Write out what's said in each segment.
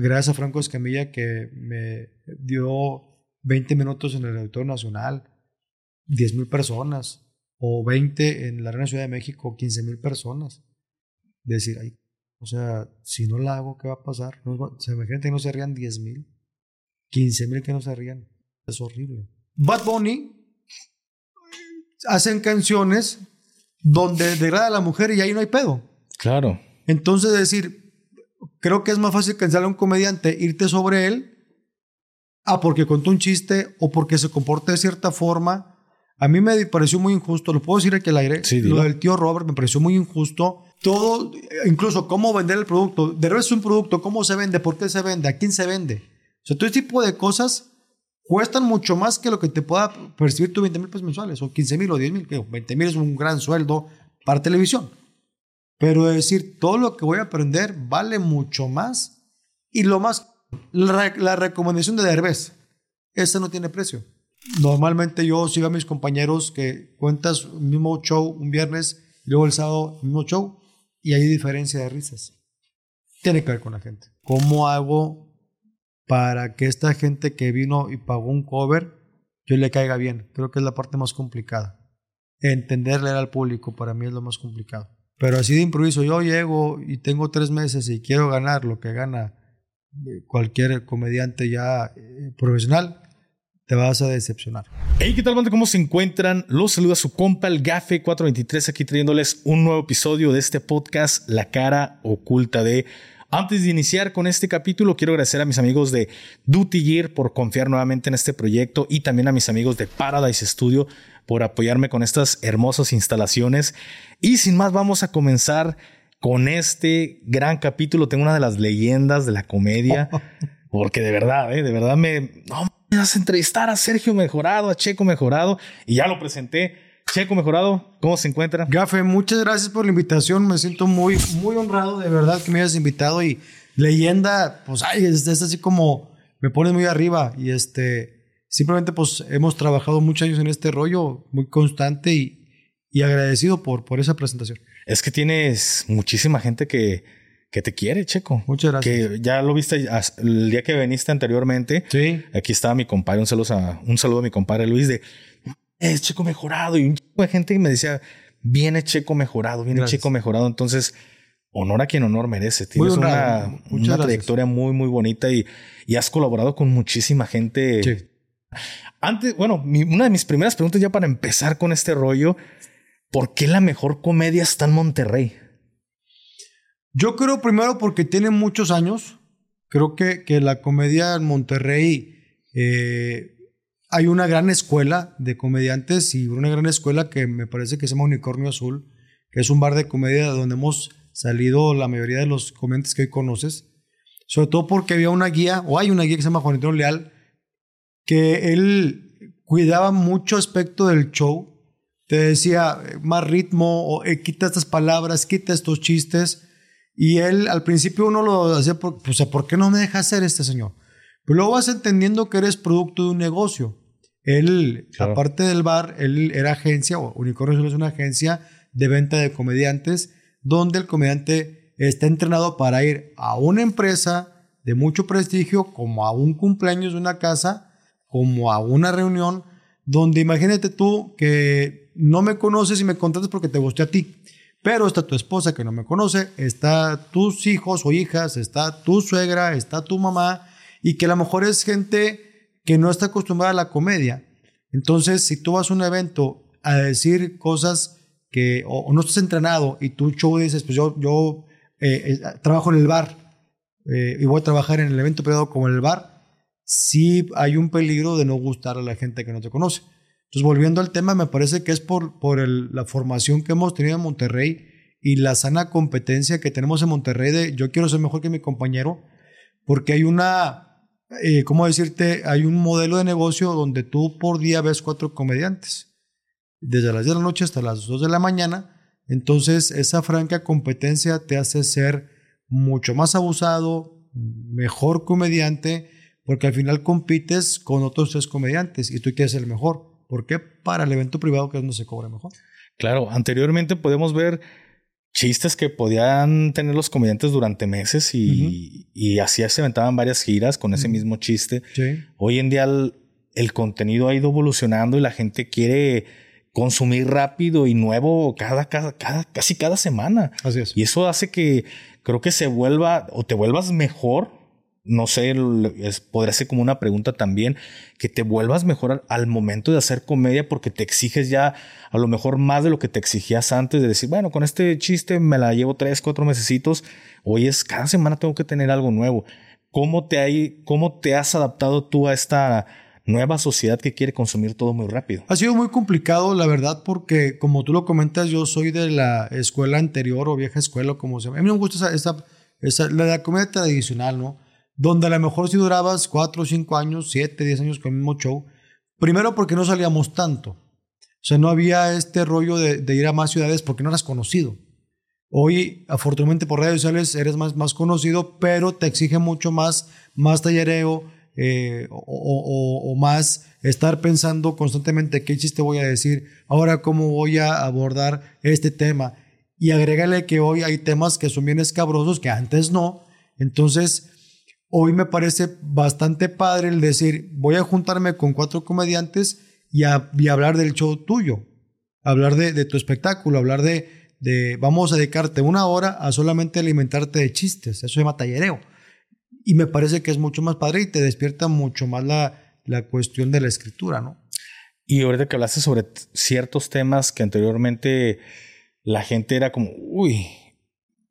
gracias a Franco Escamilla que me dio 20 minutos en el Auditorio Nacional, 10 mil personas, o 20 en la Arena Ciudad de México, 15 mil personas. Decir, ay, o sea, si no la hago, ¿qué va a pasar? No, o sea, imagínate que no se rían 10 mil, 15 mil que no se rían. Es horrible. Bad Bunny hacen canciones donde degrada a la mujer y ahí no hay pedo. Claro. Entonces, decir, creo que es más fácil cancelar a un comediante, irte sobre él, ah, porque contó un chiste o porque se comporta de cierta forma. A mí me pareció muy injusto, lo puedo decir aquí al aire, Sí, lo del tío Robert me pareció muy injusto. Todo, incluso cómo vender el producto. De es un producto, cómo se vende, por qué se vende, a quién se vende. O sea, todo ese tipo de cosas cuestan mucho más que lo que te pueda percibir tu 20 mil pesos mensuales, o 15 mil o 10 mil. 20 mil es un gran sueldo para televisión. Pero decir, todo lo que voy a aprender vale mucho más. Y lo más, la, re- la recomendación de Derbez, esa no tiene precio. Normalmente yo sigo a mis compañeros que cuentas el mismo show un viernes y luego el sábado el mismo show y hay diferencia de risas. Tiene que ver con la gente. ¿Cómo hago para que esta gente que vino y pagó un cover yo le caiga bien? Creo que es la parte más complicada. Entenderle al público para mí es lo más complicado. Pero así de improviso, yo llego y tengo tres meses y quiero ganar lo que gana eh, cualquier comediante ya eh, profesional, te vas a decepcionar. Hey, ¿qué tal, banda? ¿Cómo se encuentran? Los saluda su compa, el Gafe 423, aquí trayéndoles un nuevo episodio de este podcast, La cara oculta de. Antes de iniciar con este capítulo, quiero agradecer a mis amigos de Duty Gear por confiar nuevamente en este proyecto y también a mis amigos de Paradise Studio por apoyarme con estas hermosas instalaciones. Y sin más, vamos a comenzar con este gran capítulo. Tengo una de las leyendas de la comedia, porque de verdad, ¿eh? de verdad me... No, me vas a entrevistar a Sergio Mejorado, a Checo Mejorado, y ya lo presenté. Checo Mejorado, ¿cómo se encuentra? Gafe, muchas gracias por la invitación. Me siento muy, muy honrado de verdad que me hayas invitado. Y leyenda, pues, ay, es, es así como me pones muy arriba. Y este, simplemente, pues, hemos trabajado muchos años en este rollo, muy constante y, y agradecido por, por esa presentación. Es que tienes muchísima gente que, que te quiere, Checo. Muchas gracias. Que ya lo viste el día que viniste anteriormente. Sí. Aquí estaba mi compadre, un saludo a, un saludo a mi compadre Luis de es Checo mejorado y un chico de gente que me decía viene Checo mejorado, viene Gracias. Checo mejorado. Entonces, honor a quien honor merece. Tienes Muy una, una trayectoria muy, muy bonita y, y has colaborado con muchísima gente. Sí. Antes, bueno, mi- una de mis primeras preguntas ya para empezar con este rollo, ¿por qué la mejor comedia está en Monterrey? Yo creo primero porque tiene muchos años. Creo que, que la comedia en Monterrey eh, hay una gran escuela de comediantes y una gran escuela que me parece que se llama Unicornio Azul, que es un bar de comedia donde hemos salido la mayoría de los comediantes que hoy conoces. Sobre todo porque había una guía, o hay una guía que se llama Juanito Leal, que él cuidaba mucho aspecto del show. Te decía más ritmo, o eh, quita estas palabras, quita estos chistes. Y él al principio uno lo hacía, por, pues, ¿por qué no me deja hacer este señor? Pero luego vas entendiendo que eres producto de un negocio. Él, Claro. aparte del bar, él era agencia, o Unicornio es una agencia de venta de comediantes, donde el comediante está entrenado para ir a una empresa de mucho prestigio, como a un cumpleaños de una casa, como a una reunión, donde imagínate tú que no me conoces y me contratas porque te gusté a ti. Pero está tu esposa que no me conoce, está tus hijos o hijas, está tu suegra, está tu mamá, y que a lo mejor es gente que no está acostumbrada a la comedia. Entonces, si tú vas a un evento a decir cosas que o, no estás entrenado y tu show dices, pues yo, yo eh, eh, trabajo en el bar eh, y voy a trabajar en el evento privado como en el bar, sí hay un peligro de no gustar a la gente que no te conoce. Entonces, volviendo al tema, me parece que es por, por la formación que hemos tenido en Monterrey y la sana competencia que tenemos en Monterrey de yo quiero ser mejor que mi compañero, porque hay una, eh, ¿cómo decirte? Hay un modelo de negocio donde tú por día ves cuatro comediantes, desde las 10 de la noche hasta las 2 de la mañana. Entonces, esa franca competencia te hace ser mucho más abusado, mejor comediante, porque al final compites con otros tres comediantes y tú quieres ser el mejor. ¿Por qué? Para el evento privado que es donde se cobra mejor. Claro, anteriormente podemos ver chistes que podían tener los comediantes durante meses y, y así se aventaban varias giras con ese mismo chiste. Hoy en día el, contenido ha ido evolucionando y la gente quiere consumir rápido y nuevo cada, cada, cada, casi cada semana. Así es. Y eso hace que creo que se vuelva o te vuelvas mejor no sé, podría ser como una pregunta también, que te vuelvas mejor al, momento de hacer comedia porque te exiges ya a lo mejor más de lo que te exigías antes de decir, bueno, con este chiste me la llevo tres, cuatro mesecitos, hoy es cada semana tengo que tener algo nuevo. ¿Cómo te, hay, cómo te has adaptado tú a esta nueva sociedad que quiere consumir todo muy rápido? Ha sido muy complicado, la verdad, porque como tú lo comentas, yo soy de la escuela anterior o vieja escuela, como se llama. A mí me gusta esa, esa, la comedia tradicional, ¿no? Donde a lo mejor si durabas 4, 5 años, 7, 10 años con el mismo show, primero porque no salíamos tanto. O sea, no había este rollo de, ir a más ciudades porque no eras conocido. Hoy, afortunadamente por redes sociales, eres más, más conocido, pero te exige mucho más, más tallereo eh, o, más estar pensando constantemente qué chiste voy a decir, ahora cómo voy a abordar este tema. Y agrégale que hoy hay temas que son bien escabrosos que antes no. Entonces, hoy me parece bastante padre el decir, voy a juntarme con cuatro comediantes y, hablar del show tuyo, hablar de, tu espectáculo, hablar de, de, vamos a dedicarte una hora a solamente alimentarte de chistes, eso se llama tallereo. Y me parece que es mucho más padre y te despierta mucho más la, la cuestión de la escritura, ¿no? Y ahorita que hablaste sobre ciertos temas que anteriormente la gente era como, uy,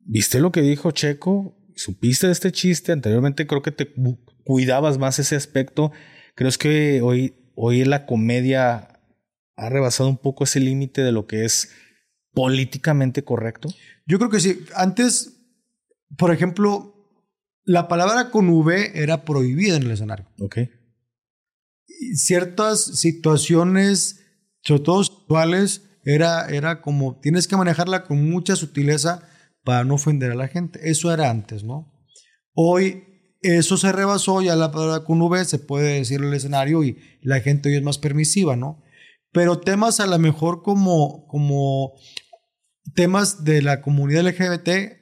¿viste lo que dijo Checo? Supiste de este chiste, anteriormente creo que te cuidabas más ese aspecto. Creo que hoy, hoy la comedia ha rebasado un poco ese límite de lo que es políticamente correcto. Yo creo que sí. Antes, por ejemplo, la palabra con V era prohibida en el escenario. Ok. ciertas situaciones, sobre todo sexuales, era, era como tienes que manejarla con mucha sutileza para no ofender a la gente. Eso era antes, ¿no? Hoy eso se rebasó, ya la palabra con V se puede decir en el escenario y la gente hoy es más permisiva, ¿no? Pero temas a lo mejor como, como temas de la comunidad LGBT,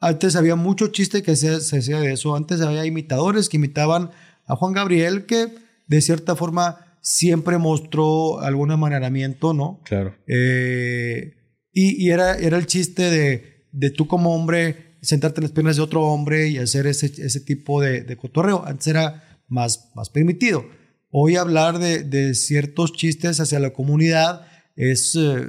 antes había mucho chiste que se, se hacía de eso, antes había imitadores que imitaban a Juan Gabriel, que de cierta forma siempre mostró algún amanaramiento, ¿no? Claro. Eh, y, y era, era el chiste de de tú como hombre sentarte en las piernas de otro hombre y hacer ese, ese tipo de, de, cotorreo. Antes era más, más permitido. Hoy hablar de, de ciertos chistes hacia la comunidad es eh,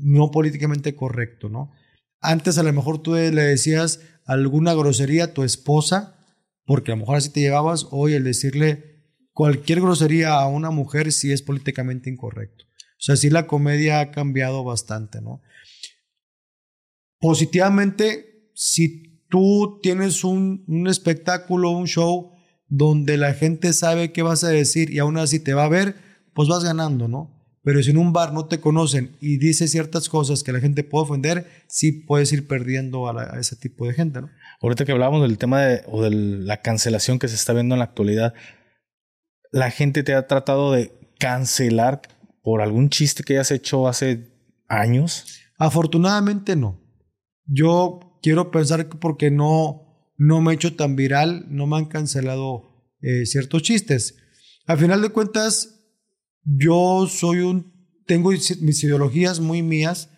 no políticamente correcto, ¿no? Antes a lo mejor tú le decías alguna grosería a tu esposa, porque a lo mejor así te llevabas. Hoy el decirle cualquier grosería a una mujer sí es políticamente incorrecto. O sea, sí la comedia ha cambiado bastante, ¿no? Positivamente, si tú tienes un, un, espectáculo, un show donde la gente sabe qué vas a decir y aún así te va a ver, pues vas ganando, ¿no? Pero si en un bar no te conocen y dices ciertas cosas que la gente puede ofender, sí puedes ir perdiendo a, ese tipo de gente, ¿no? Ahorita que hablábamos del tema de, o de la cancelación que se está viendo en la actualidad, ¿la gente te ha tratado de cancelar por algún chiste que hayas hecho hace años? Afortunadamente no. Yo quiero pensar que porque no, no me he hecho tan viral, no me han cancelado eh, ciertos chistes. Al final de cuentas, yo soy un, tengo mis ideologías muy mías.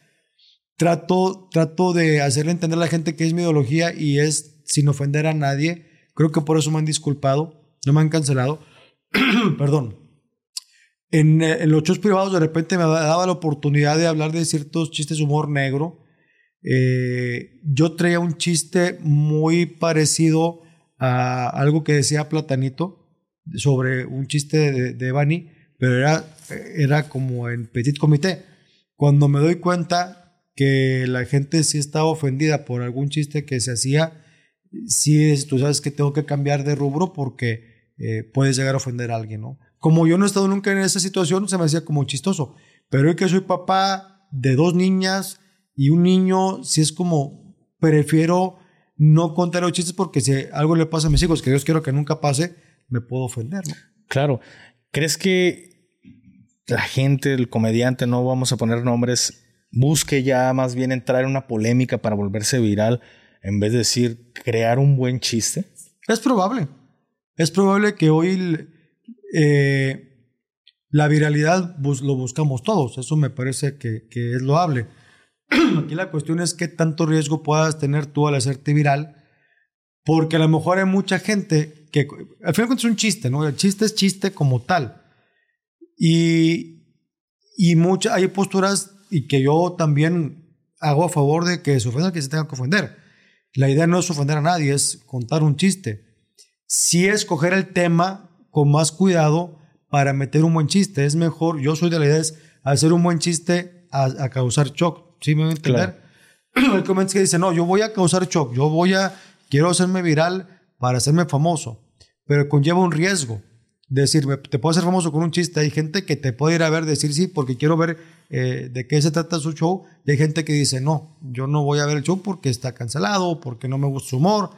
Trato, trato de hacerle entender a la gente que es mi ideología y es sin ofender a nadie. Creo que por eso me han disculpado, no me han cancelado. Perdón. En, eh, en, los shows privados de repente me daba la oportunidad de hablar de ciertos chistes humor negro eh, yo traía un chiste muy parecido a algo que decía Platanito sobre un chiste de, de pero era, era como en petit comité. Cuando me doy cuenta que la gente sí estaba ofendida por algún chiste que se hacía, sí, tú sabes que tengo que cambiar de rubro porque eh, puedes llegar a ofender a alguien, ¿no? Como yo no he estado nunca en esa situación, se me hacía como chistoso. Pero hoy que soy papá de dos niñas, y un niño, si es como, prefiero no contar los chistes porque si algo le pasa a mis hijos, que Dios quiero que nunca pase, me puedo ofender, ¿no? Claro. ¿Crees que la gente, el comediante, no vamos a poner nombres, busque ya más bien entrar en una polémica para volverse viral en vez de decir crear un buen chiste? Es probable. Es probable que hoy eh, la viralidad lo buscamos todos. Eso me parece que, que es loable. Aquí la cuestión es qué tanto riesgo puedas tener tú al hacerte viral, porque a lo mejor hay mucha gente que, al final es un chiste, ¿no? El chiste es chiste como tal. Y, y mucha, hay posturas y que yo también hago a favor de que se ofenda que se tenga que ofender. La idea no es ofender a nadie, es contar un chiste. Sí escoger el tema con más cuidado para meter un buen chiste. Es mejor, yo soy de la idea es hacer un buen chiste a, causar shock. ¿Sí me voy a entender? Claro. El que dice, no, yo voy a causar shock, yo voy a, quiero hacerme viral para hacerme famoso, pero conlleva un riesgo. Decir, te puedo hacer famoso con un chiste. Hay gente que te puede ir a ver, decir sí, porque quiero ver eh, de qué se trata su show. Y hay gente que dice, no, yo no voy a ver el show porque está cancelado, porque no me gusta su humor.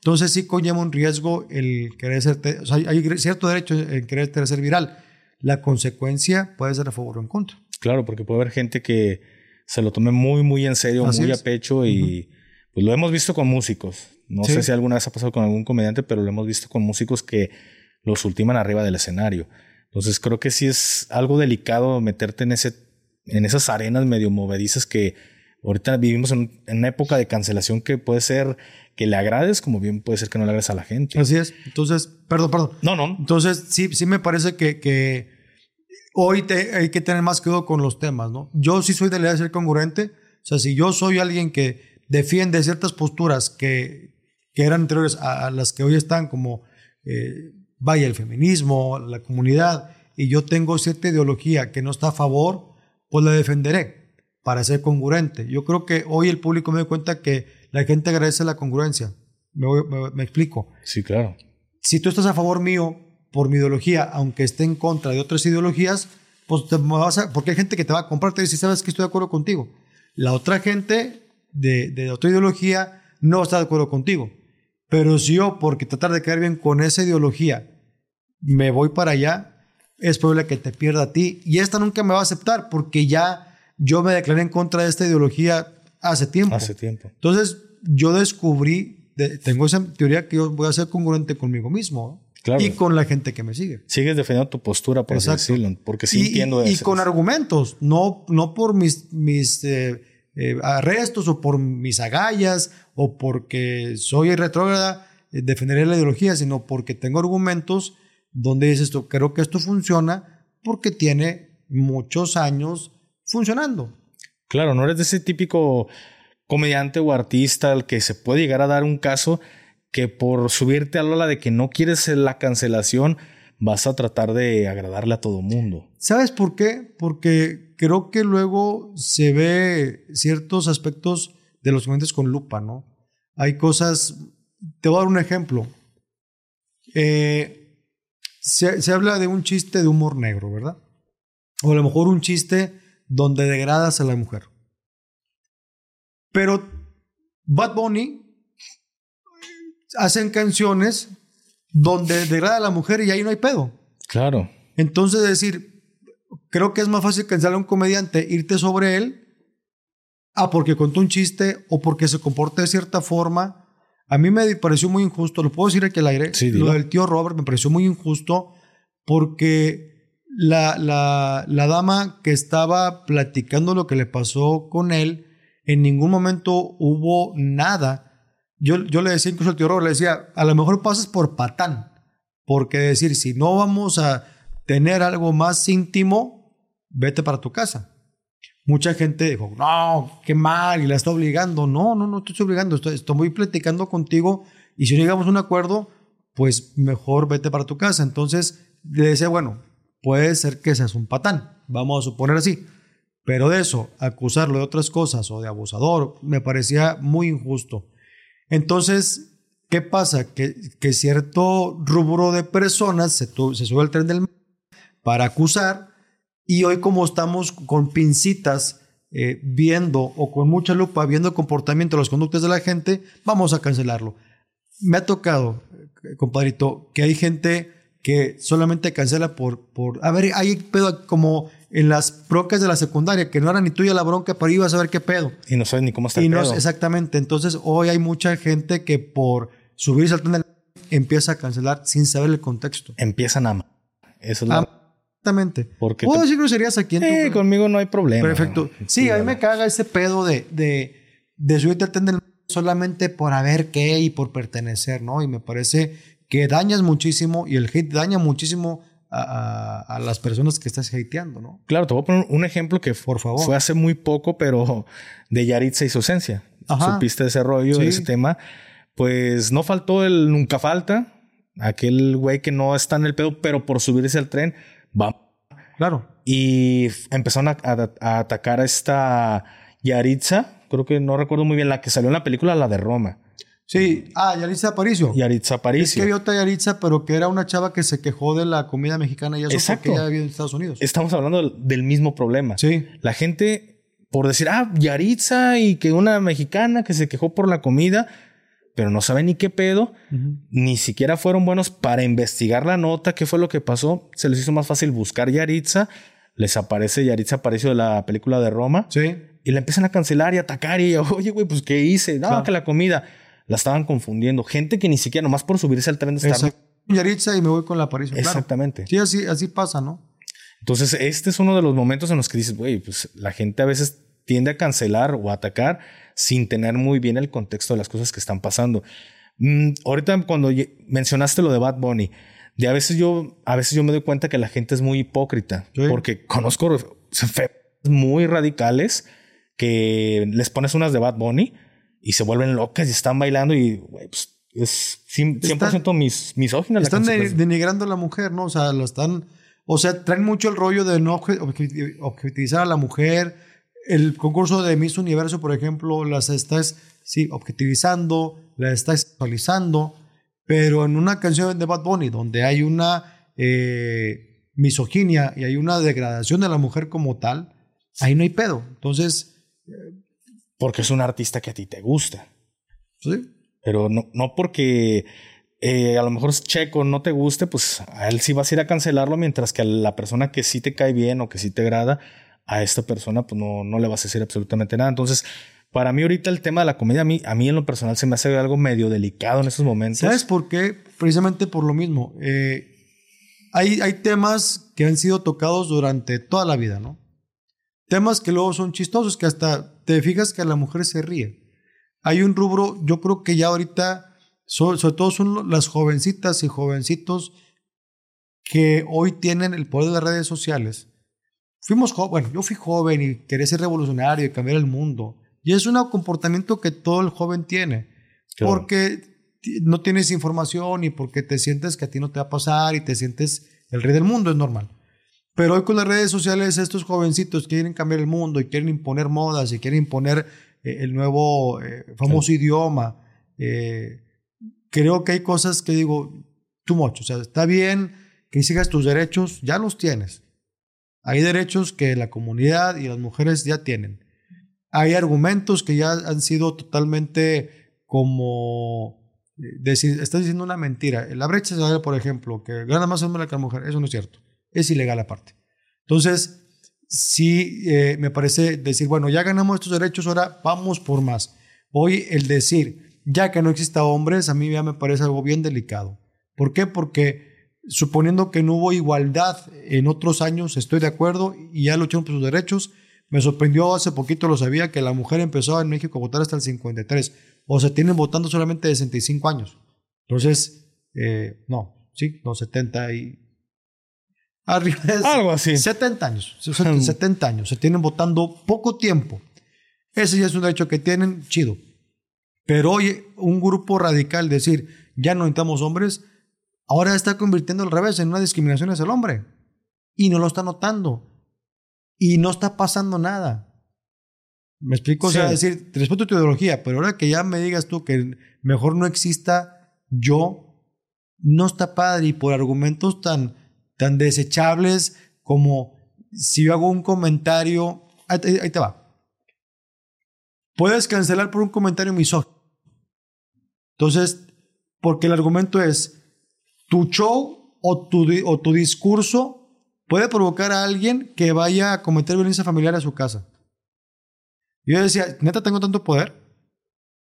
Entonces sí conlleva un riesgo el querer ser, o sea, hay cierto derecho en querer ser viral. La consecuencia puede ser a favor o en contra. Claro, porque puede haber gente que se lo tome muy, muy en serio, muy a pecho y pues lo hemos visto con músicos. No sé si alguna vez ha pasado con algún comediante, pero lo hemos visto con músicos que los ultiman arriba del escenario. Entonces creo que sí es algo delicado meterte en ese en esas arenas medio movedizas que ahorita vivimos en, una época de cancelación que puede ser que le agrades como bien puede ser que no le agrades a la gente. Así es. Entonces, perdón, perdón. No, no. Entonces, sí, sí me parece que, que hoy te, hay que tener más cuidado con los temas, ¿no? Yo sí soy de la idea de ser congruente. O sea, si yo soy alguien que defiende ciertas posturas que, que eran anteriores a, las que hoy están, como eh, vaya el feminismo, la comunidad, y yo tengo cierta ideología que no está a favor, pues la defenderé para ser congruente. Yo creo que hoy el público me da cuenta que la gente agradece la congruencia. Me, me, explico. Sí, claro. Si tú estás a favor mío por mi ideología, aunque esté en contra de otras ideologías, pues te vas a, porque hay gente que te va a comprar, te dice, sabes que estoy de acuerdo contigo. La otra gente de, de otra ideología no está de acuerdo contigo. Pero si yo, porque tratar de quedar bien con esa ideología, me voy para allá, es probable que te pierda a ti. Y esta nunca me va a aceptar porque ya yo me declaré en contra de esta ideología hace tiempo. Hace tiempo. Entonces, yo descubrí, tengo esa teoría que yo voy a ser congruente conmigo mismo. Y con la gente que me sigue. Sigues defendiendo tu postura, por decirlo, porque sí entiendo eso. Y con argumentos, no, no por mis, mis eh, eh, arrestos o por mis agallas o porque soy retrógrada, eh, defenderé la ideología, sino porque tengo argumentos donde dices esto, creo que esto funciona porque tiene muchos años funcionando. Claro, no eres de ese típico comediante o artista al que se puede llegar a dar un caso que por subirte a la ola de que no quieres la cancelación vas a tratar de agradarle a todo mundo. ¿Sabes por qué? Porque creo que luego se ve ciertos aspectos de los comediantes con lupa, ¿no? Hay cosas, te voy a dar un ejemplo. Eh, se, habla de un chiste de humor negro, ¿verdad? O a lo mejor un chiste donde degradas a la mujer. Pero Bad Bunny hacen canciones donde degrada a la mujer y ahí no hay pedo. Claro. Entonces, decir, creo que es más fácil cancelar a un comediante, irte sobre él, ah, porque contó un chiste o porque se comporta de cierta forma a mí me pareció muy injusto, lo puedo decir aquí al aire, lo del tío Robert me pareció muy injusto porque la, la, la, dama que estaba platicando lo que le pasó con él, en ningún momento hubo nada. Yo, yo le decía incluso al tío le decía, a lo mejor pasas por patán, porque decir, si no vamos a tener algo más íntimo, vete para tu casa. Mucha gente dijo, no, qué mal, y la está obligando. No, no, no estoy obligando, estoy, estoy platicando contigo y si no llegamos a un acuerdo, pues mejor vete para tu casa. Entonces le decía, bueno, puede ser que seas un patán, vamos a suponer así. Pero de eso, acusarlo de otras cosas o de abusador, me parecía muy injusto. Entonces, ¿qué pasa? Que, que cierto rubro de personas se, sube al tren del para acusar y hoy como estamos con pincitas eh, viendo o con mucha lupa viendo el comportamiento, los conductas de la gente, vamos a cancelarlo. Me ha tocado, eh, compadrito, que hay gente que solamente cancela por, por a ver, hay pedo como en las broncas de la secundaria, que no era ni tuya la bronca, pero ibas a ver qué pedo. Y no sabes ni cómo está y el no, pedo. Exactamente. Entonces, hoy hay mucha gente que por subirse al tren del empieza a cancelar sin saber el contexto. Empiezan a... Eso es la... Ah, Exactamente. Porque ¿Puedo te- decir groserías aquí en tu- Eh, conmigo no hay problema. Perfecto. Sí, a mí me caga ese pedo de, de, de subirte al tren del solamente por haber qué y por pertenecer, ¿no? Y me parece que dañas muchísimo y el hate daña muchísimo a, a- las personas que estás hateando, ¿no? Claro, te voy a poner un ejemplo que Por favor. fue hace muy poco, pero de Yaritza y su esencia. Ajá. Supiste de ese rollo, Sí. ese tema. Pues no faltó el nunca falta. Aquel güey que no está en el pedo, pero por subirse al tren va. Claro. Y empezaron a, a- a atacar a esta Yaritza. Creo que no recuerdo muy bien la que salió en la película, la de Roma. Sí. Ah, Yaritza Aparicio. Yaritza Es Aparicio. que había otra Yaritza, pero que era una chava que se quejó de la comida mexicana y eso Exacto. porque ella en Estados Unidos. Estamos hablando del, mismo problema. Sí. La gente, por decir, ah, Yaritza y que una mexicana que se quejó por la comida, pero no sabe ni qué pedo, ni siquiera fueron buenos para investigar la nota, qué fue lo que pasó. Se les hizo más fácil buscar Yaritza, les aparece Yaritza apareció de la película de Roma Sí. y la empiezan a cancelar y atacar y oye, güey, pues qué hice, no, Claro. que la comida la estaban confundiendo. Gente que ni siquiera nomás por subirse al tren de Star Exacto. Yaritza y me voy con la Aparicio. claro. Exactamente. Sí, así, así pasa, ¿no? Entonces, este es uno de los momentos en los que dices, güey, pues la gente a veces tiende a cancelar o a atacar sin tener muy bien el contexto de las cosas que están pasando. Mm, ahorita cuando mencionaste lo de Bad Bunny, de a veces yo, a veces yo me doy cuenta que la gente es muy hipócrita Sí. porque conozco muy radicales que les pones unas de Bad Bunny y se vuelven locas y están bailando y, güey, pues es 100%, 100% mis, misógina la Están de- denigrando a la mujer, ¿no? O sea, lo están. O sea, traen mucho el rollo de no obje- obje- objetivizar a la mujer. El concurso de Miss Universo, por ejemplo, las estás, sí, objetivizando, las estás sexualizando. Pero en una canción de Bad Bunny, donde hay una eh, misoginia y hay una degradación de la mujer como tal, ahí no hay pedo. Entonces, Porque es un artista que a ti te gusta. sí. Pero no, no porque eh, a lo mejor es checo, no te guste, pues a él sí vas a ir a cancelarlo, mientras que a la persona que sí te cae bien o que sí te agrada, a esta persona pues no, no le vas a decir absolutamente nada. Entonces, para mí ahorita el tema de la comedia, a mí, a mí en lo personal se me hace algo medio delicado en esos momentos. ¿Sabes por qué? Precisamente por lo mismo. Eh, hay, hay temas que han sido tocados durante toda la vida, ¿no? Temas que luego son chistosos, que hasta te fijas que la mujer se ríe. Hay un rubro, yo creo que ya ahorita, so- sobre todo son las jovencitas y jovencitos que hoy tienen el poder de las redes sociales. Fuimos bueno, yo fui joven y quería ser revolucionario y cambiar el mundo. Y es un comportamiento que todo el joven tiene. Claro. Porque no tienes información y porque te sientes que a ti no te va a pasar y te sientes el rey del mundo, es normal. Pero hoy con las redes sociales estos jovencitos quieren cambiar el mundo y quieren imponer modas y quieren imponer eh, el nuevo eh, famoso idioma. Eh, creo que hay cosas que digo, too much. O sea, está bien que sigas tus derechos, ya los tienes. Hay derechos que la comunidad y las mujeres ya tienen. Hay argumentos que ya han sido totalmente como decir, estás diciendo una mentira. La brecha salarial, por ejemplo, que gana más hombre que la mujer, eso no es cierto. Es ilegal aparte. Entonces, sí eh, me parece decir, bueno, ya ganamos estos derechos, ahora vamos por más. Hoy el decir, ya que no exista hombres, a mí ya me parece algo bien delicado. ¿Por qué? Porque suponiendo que no hubo igualdad en otros años, estoy de acuerdo y ya lucharon por sus derechos. Me sorprendió hace poquito, lo sabía, que la mujer empezó en México a votar hasta el 53. O sea, tienen votando solamente de 65 años. Entonces, eh, no, sí, no, 70 y... Arriba de Algo así. 70 años, 70 años, se tienen votando poco tiempo. Ese ya es un derecho que tienen, chido. Pero hoy un grupo radical decir, ya no necesitamos hombres, ahora está convirtiendo al revés en una discriminación hacia el hombre. Y no lo está notando. Y no está pasando nada. ¿Me explico? O sea, Sí. decir, respeto tu ideología, pero ahora que ya me digas tú que mejor no exista yo, no está padre. Y por argumentos tan, tan desechables como si yo hago un comentario, ahí, te va. Puedes cancelar por un comentario misógino. Entonces, porque el argumento es tu show o tu, o tu discurso puede provocar a alguien que vaya a cometer violencia familiar a su casa. Yo decía, neta, tengo tanto poder.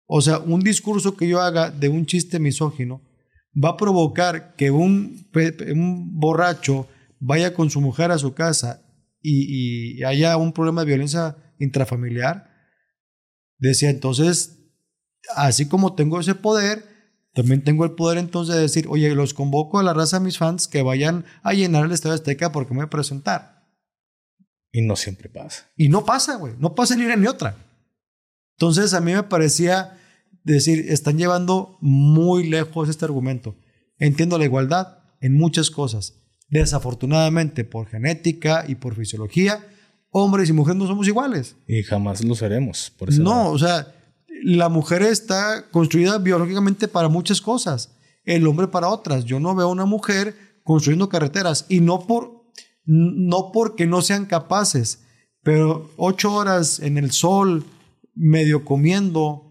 O sea, un discurso que yo haga de un chiste misógino va a provocar que un, un borracho vaya con su mujer a su casa y, y haya un problema de violencia intrafamiliar. Decía, entonces, así como tengo ese poder, también tengo el poder entonces de decir, oye, los convoco a la raza, a mis fans, que vayan a llenar el Estadio Azteca porque me voy a presentar. Y no siempre pasa. Y no pasa, güey. No pasa ni una ni otra. Entonces a mí me parecía decir, están llevando muy lejos este argumento. Entiendo la igualdad en muchas cosas. Desafortunadamente, por genética y por fisiología, hombres y mujeres no somos iguales. Y jamás lo seremos. Por no, o sea, la mujer está construida biológicamente para muchas cosas, el hombre para otras. Yo no veo una mujer construyendo carreteras y no, por, no porque no sean capaces, pero ocho horas en el sol, medio comiendo,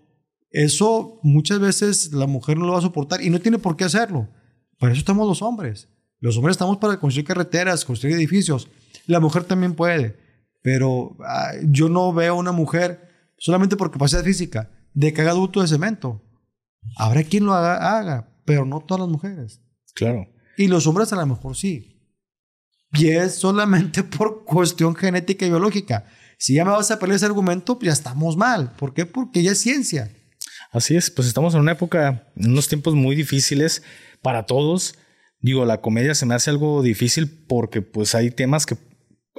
eso muchas veces la mujer no lo va a soportar y no tiene por qué hacerlo. Para eso estamos los hombres. Los hombres estamos para construir carreteras, construir edificios. La mujer también puede, pero ah, yo no veo una mujer solamente por capacidad física de que haga adulto de cemento. Habrá quien lo haga, pero no todas las mujeres. Claro. Y los hombres a lo mejor sí. Y es solamente por cuestión genética y biológica. Si ya me vas a pelear ese argumento, pues ya estamos mal. ¿Por qué? Porque ya es ciencia. Así es, pues estamos en una época, en unos tiempos muy difíciles para todos. Digo, la comedia se me hace algo difícil porque pues hay temas que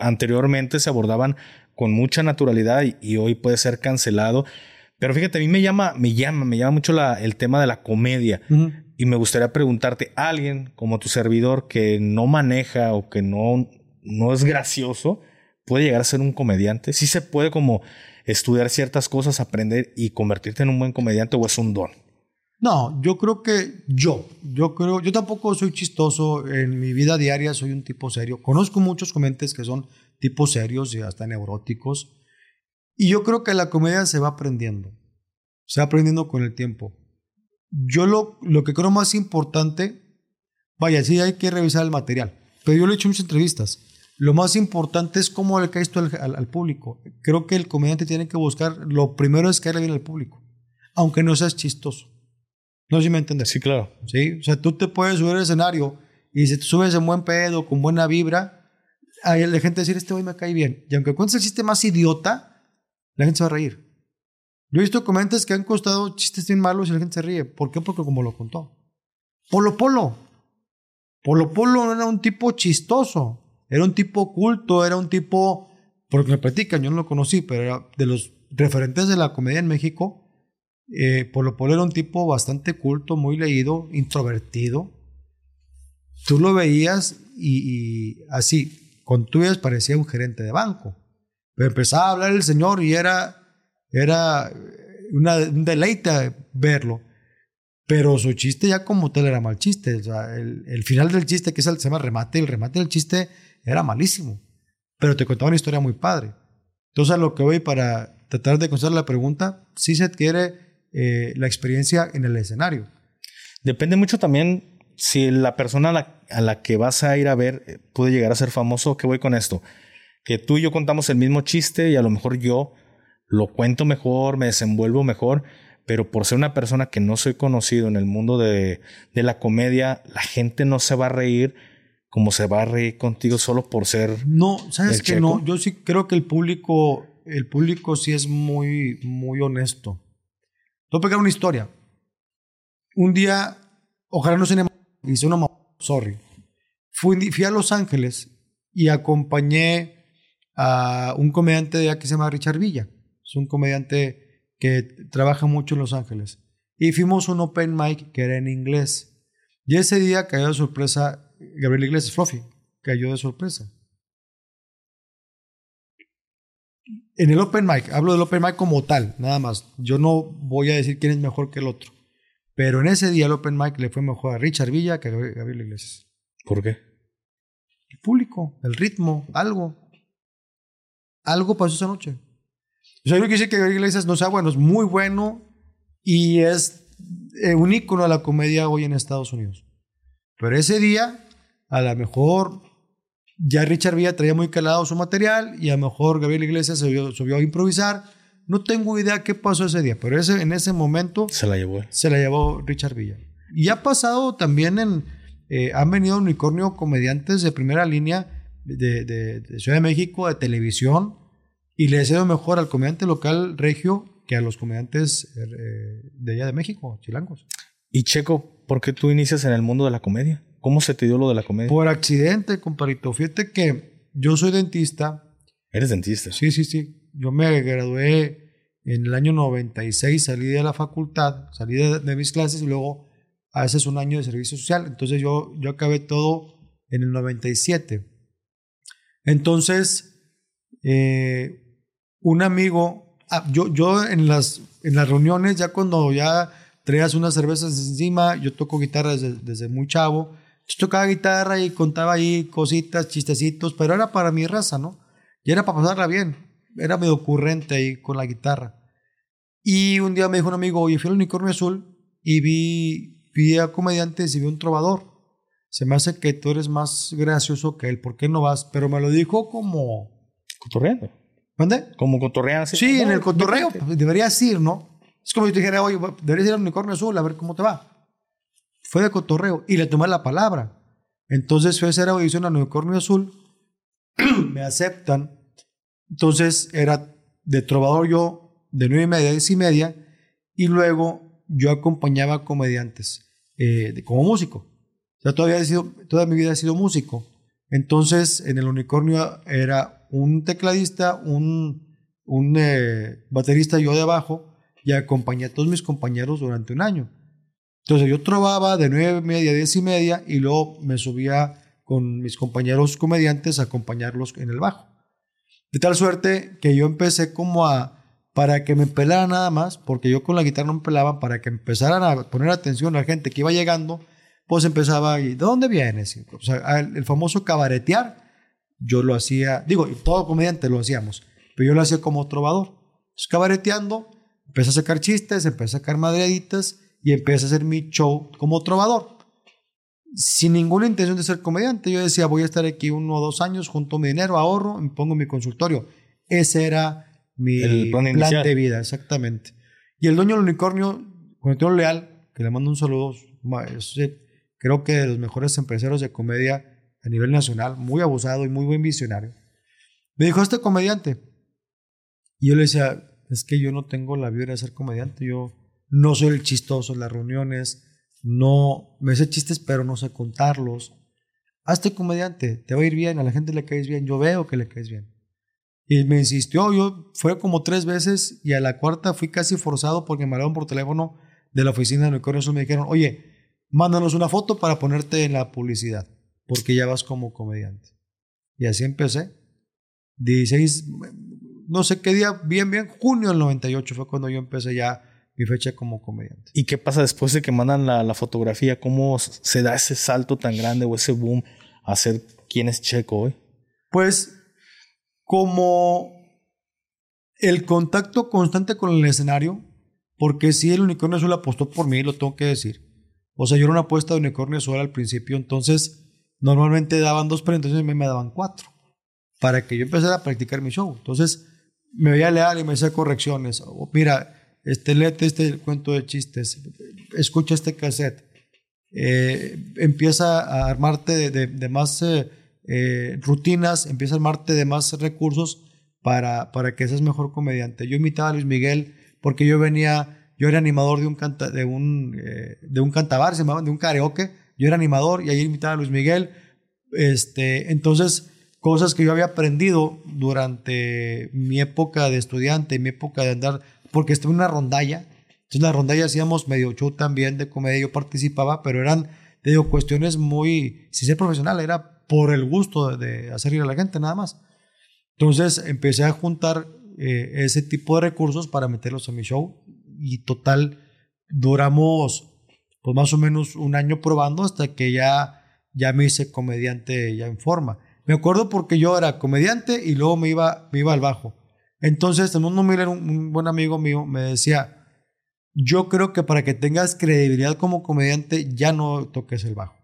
anteriormente se abordaban con mucha naturalidad y, hoy puede ser cancelado. Pero fíjate, a mí me llama, me llama, me llama mucho la, el tema de la comedia. Y me gustaría preguntarte, alguien como tu servidor que no maneja o que no, no es gracioso, ¿puede llegar a ser un comediante? ¿Sí se puede como estudiar ciertas cosas, aprender y convertirte en un buen comediante o es un don? No, yo creo que yo, yo creo, yo tampoco soy chistoso en mi vida diaria, soy un tipo serio. Conozco muchos comediantes que son tipos serios y hasta neuróticos. Y yo creo que la comedia se va aprendiendo, se va aprendiendo con el tiempo. Yo lo, lo que creo más importante, vaya, sí hay que revisar el material, pero yo lo he hecho muchas entrevistas. Lo más importante es cómo le cae esto al, al, público. Creo que el comediante tiene que buscar, lo primero es caerle bien al público, aunque no seas chistoso. No sé si me entiendes. Sí, claro. Sí, o sea, tú te puedes subir al escenario y si te subes en buen pedo, con buena vibra, hay la gente decir, este hoy me cae bien. Y aunque cuentes el chiste más idiota, la gente se va a reír. Yo he visto comentarios que han costado chistes bien malos y la gente se ríe. ¿Por qué? Porque como lo contó. Polo Polo. Polo Polo no era un tipo chistoso. Era un tipo culto, era un tipo, porque me platican, yo no lo conocí, pero era de los referentes de la comedia en México. Eh, Polo Polo era un tipo bastante culto, muy leído, introvertido. Tú lo veías y así, con tuyas parecía un gerente de banco. Pero empezaba a hablar el señor y era, era una, un deleite verlo. Pero su chiste ya como tal era mal chiste. O sea, el, final del chiste, que es el, se llama remate, el remate del chiste era malísimo. Pero te contaba una historia muy padre. Entonces, a lo que voy para tratar de contestar la pregunta, sí se adquiere eh, la experiencia en el escenario. Depende mucho también si la persona a la, que vas a ir a ver eh, puede llegar a ser famoso, ¿qué voy con esto? Que tú y yo contamos el mismo chiste y a lo mejor yo lo cuento mejor, me desenvuelvo mejor, pero por ser una persona que no soy conocido en el mundo de, de la comedia, la gente no se va a reír como se va a reír contigo solo por ser. No, sabes que no. Yo sí creo que el público, el público sí es muy, muy honesto. Te voy a pegar una historia. Un día, ojalá no se hice una sorry. Fui, fui a Los Ángeles y acompañé a un comediante de que se llama Richard Villa. Es un comediante que trabaja mucho en Los Ángeles. Y fuimos un open mic que era en inglés. Y ese día cayó de sorpresa Gabriel Iglesias Fluffy. Cayó de sorpresa. En el open mic, hablo del open mic como tal, nada más. Yo no voy a decir quién es mejor que el otro. Pero en ese día el Open Mic le fue mejor a Richard Villa que a Gabriel Iglesias. ¿Por qué? El público, el ritmo, algo. Algo pasó esa noche. O sea, yo no quiero decir que Gabriel Iglesias no sea bueno, es muy bueno y es eh, un ícono de la comedia hoy en Estados Unidos. Pero ese día, a lo mejor ya Richard Villa traía muy calado su material y a lo mejor Gabriel Iglesias se subió, a improvisar. No tengo idea qué pasó ese día, pero ese, en ese momento se la llevó. Se la llevó Richard Villa. Y ha pasado también en, eh, han venido unicornio comediantes de primera línea de, de, Ciudad de México, de televisión, y le deseo mejor al comediante local regio que a los comediantes eh, de allá de México, chilangos. Y Checo, ¿por qué tú inicias en el mundo de la comedia? ¿Cómo se te dio lo de la comedia? Por accidente, compadrito. Fíjate que yo soy dentista. ¿Eres dentista? Sí, sí, sí. Yo me gradué en el año 96, salí de la facultad, salí de, mis clases y luego haces un año de servicio social. Entonces yo, yo acabé todo en el 97. Entonces, eh, un amigo, ah, yo, yo en, las, en las reuniones, ya cuando ya traías unas cervezas encima, yo toco guitarra desde, desde muy chavo, yo tocaba guitarra y contaba ahí cositas, chistecitos, pero era para mi raza, ¿no? Y era para pasarla bien. Era medio ocurrente ahí con la guitarra. Y un día me dijo un amigo, oye, fui al Unicornio Azul y vi, vi a comediantes y vi un trovador. Se me hace que tú eres más gracioso que él, ¿por qué no vas? Pero me lo dijo como... Cotorreando. ¿Dónde? Como cotorreando. Sí, en el cotorreo. Deberías ir, ¿no? Es como si te dijera, oye, deberías ir al Unicornio Azul a ver cómo te va fue de cotorreo y le tomé la palabra. Entonces fue a hacer audición a Unicornio Azul, me aceptan. Entonces era de trovador yo de nueve y media diez y media y luego yo acompañaba comediantes eh, como músico. O sea, todavía he sido, toda mi vida he sido músico. Entonces en el Unicornio era un tecladista, un, un eh, baterista yo de abajo y acompañé a todos mis compañeros durante un año. Entonces yo trovaba de nueve y media a diez y media y luego me subía con mis compañeros comediantes a acompañarlos en el bajo. De tal suerte que yo empecé como a, para que me pelara nada más, porque yo con la guitarra no me pelaba, para que empezaran a poner atención a la gente que iba llegando, pues empezaba, ¿y de dónde vienes? El, famoso cabaretear, yo lo hacía, digo, todo comediante lo hacíamos, pero yo lo hacía como trovador. Entonces, cabareteando, empecé a sacar chistes, empecé a sacar madreaditas, y empecé a hacer mi show como trovador. Sin ninguna intención de ser comediante, yo decía, voy a estar aquí uno o dos años, junto mi dinero, ahorro, me pongo mi consultorio. Ese era mi plan, de vida, exactamente. Y el dueño del unicornio, Juan Leal, que le mando un saludo, creo que de los mejores empresarios de comedia a nivel nacional, muy abusado y muy buen visionario. Me dijo, este comediante. Y yo le decía, es que yo no tengo la vida de ser comediante, yo no soy el chistoso en las reuniones, no me sé chistes, pero no sé contarlos. Hazte comediante, te va a ir bien, a la gente le caes bien, yo veo que le caes bien. Y me insistió, yo fue como tres veces y a la cuarta fui casi forzado porque me hablaron por teléfono de la oficina de Unicornio y me dijeron, oye, mándanos una foto para ponerte en la publicidad, porque ya vas como comediante. Y así empecé. 16, no sé qué día, bien, bien, junio del 98 fue cuando yo empecé ya mi fecha como comediante. ¿Y qué pasa después de que mandan la, fotografía? ¿Cómo se da ese salto tan grande o ese boom a ser quién es Checo hoy? Pues como el contacto constante con el escenario, porque si el unicornio azul apostó por mí, lo tengo que decir. O sea, yo era una apuesta de unicornio azul al principio, entonces normalmente daban dos presentaciones y me daban cuatro para que yo empezara a practicar mi show. Entonces me veía leal y me hacía correcciones. mira, este, léete este cuento de chistes, escucha este cassette, eh, empieza a armarte de, más eh, eh, rutinas, empieza a armarte de más recursos para, para que seas mejor comediante. Yo imitaba a Luis Miguel porque yo venía, yo era animador de un, de un, de un cantabar, se llamaba, de un karaoke, yo era animador y ahí imitaba a Luis Miguel. Este, entonces, cosas que yo había aprendido durante mi época de estudiante, mi época de andar porque estaba en una rondalla. Entonces, en la rondalla hacíamos medio show también de comedia, yo participaba, pero eran, te digo, cuestiones muy, sin ser profesional, era por el gusto de, hacer ir a la gente, nada más. Entonces, empecé a juntar eh, ese tipo de recursos para meterlos en mi show y total, duramos pues más o menos un año probando hasta que ya, ya me hice comediante ya en forma. Me acuerdo porque yo era comediante y luego me iba, me iba al bajo. Entonces, Mundo Miller, un buen amigo mío, me decía, yo creo que para que tengas credibilidad como comediante, ya no toques el bajo.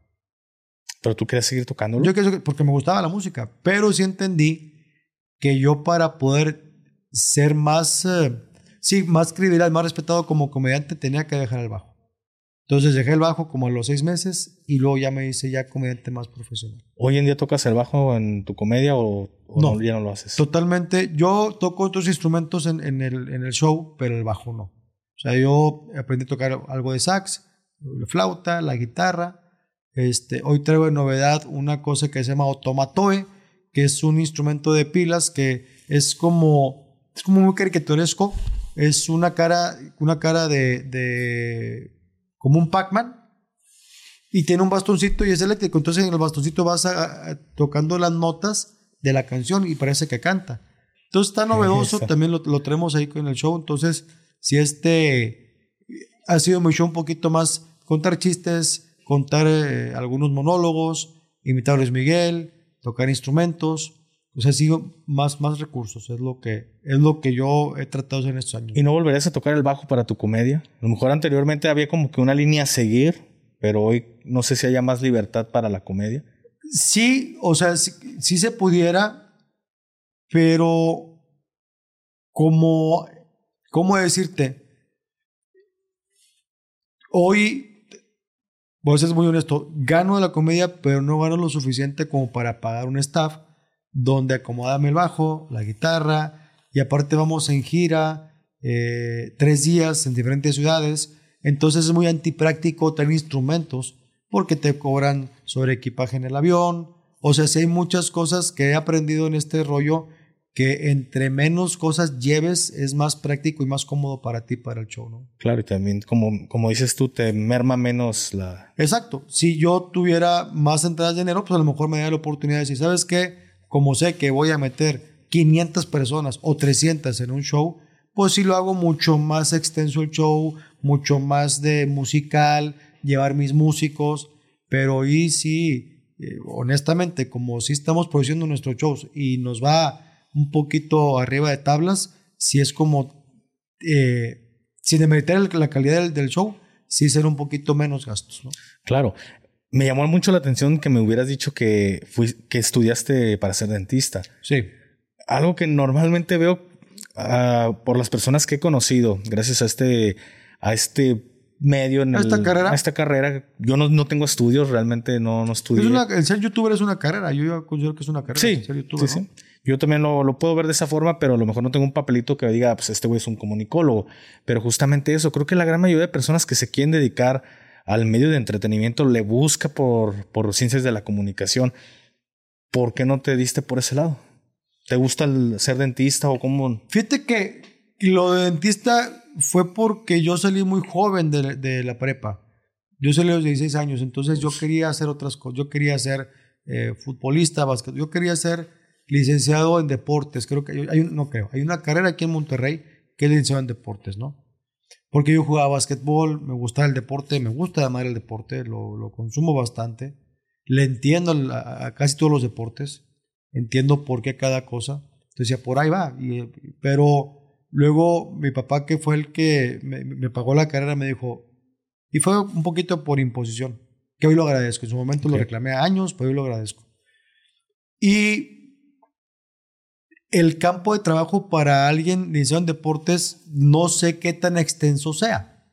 Pero tú querías seguir tocándolo. Yo quería, porque me gustaba la música, pero sí entendí que yo para poder ser más, eh, sí, más credible, más respetado como comediante tenía que dejar el bajo. Entonces dejé el bajo como a los seis meses y luego ya me hice ya comediante más profesional. ¿Hoy en día tocas el bajo en tu comedia o, no, ya no lo haces? Totalmente. Yo toco otros instrumentos en, en, el, en el show, pero el bajo no. O sea, yo aprendí a tocar algo de sax, la flauta, la guitarra. Este, hoy traigo de novedad una cosa que se llama automatoe, que es un instrumento de pilas que es como, es como muy caricaturesco. Es una cara, una cara de, de como un Pac-Man y tiene un bastoncito y es eléctrico. Entonces en el bastoncito vas tocando las notas de la canción y parece que canta. Entonces está novedoso, también lo, lo, tenemos ahí con el show. Entonces, si este ha sido mi show un poquito más contar chistes, contar eh, algunos monólogos, imitar a Luis Miguel, tocar instrumentos. O sea, sigo más, más recursos, es lo, que, es lo que yo he tratado en estos años. ¿Y no volverías a tocar el bajo para tu comedia? A lo mejor anteriormente había como que una línea a seguir, pero hoy no sé si haya más libertad para la comedia. Sí, o sea, sí, se pudiera, pero como, ¿cómo decirte? Hoy, voy a ser muy honesto, gano de la comedia, pero no gano lo suficiente como para pagar un staff donde acomodame el bajo, la guitarra, y aparte vamos en gira eh, tres días en diferentes ciudades. Entonces es muy antipráctico tener instrumentos porque te cobran sobre equipaje en el avión. O sea, sí hay muchas cosas que he aprendido en este rollo que entre menos cosas lleves es más práctico y más cómodo para ti, para el show, ¿no? Claro, y también, como, como dices tú, te merma menos la... Exacto. Si yo tuviera más entradas de dinero, pues a lo mejor me daría la oportunidad de decir, ¿sabes qué? Como sé que voy a meter 500 personas o 300 en un show, pues sí lo hago mucho más extenso el show, mucho más de musical, llevar mis músicos, pero hoy sí, eh, honestamente, como sí estamos produciendo nuestros shows y nos va un poquito arriba de tablas, si es como, eh, sin demeritar la calidad del, del, show, sí ser un poquito menos gastos. ¿no? Claro, me llamó mucho la atención que me hubieras dicho que, que estudiaste para ser dentista. Sí. Algo que normalmente veo uh, por las personas que he conocido, gracias a este, a este medio en esta carrera. esta carrera. Yo no, no tengo estudios, realmente no, no estudié. el ser youtuber es una carrera. Yo considero que es una carrera. Sí, sí, sí. Yo también lo, lo, puedo ver de esa forma, pero a lo mejor no tengo un papelito que diga, pues este güey es un comunicólogo. Pero justamente eso, creo que la gran mayoría de personas que se quieren dedicar al medio de entretenimiento le busca por, por ciencias de la comunicación. ¿Por qué no te diste por ese lado? ¿Te gusta el ser dentista o cómo? Fíjate que lo de dentista fue porque yo salí muy joven de, de la prepa. Yo salí a los 16 años, entonces yo quería hacer otras cosas. Yo quería ser eh, futbolista, básquet. Yo quería ser licenciado en deportes. Creo que hay, no creo. Hay una carrera aquí en Monterrey que es licenciado en deportes, ¿no? Porque yo jugaba básquetbol, me gustaba el deporte, me gusta amar el deporte, lo, lo consumo bastante. Le entiendo a, casi todos los deportes, entiendo por qué cada cosa. Entonces decía, por ahí va. Y, pero luego mi papá, que fue el que me, me, pagó la carrera, me dijo, y fue un poquito por imposición, que hoy lo agradezco. En su momento lo reclamé a años, pero hoy lo agradezco. Y el campo de trabajo para alguien licenciado en deportes no sé qué tan extenso sea.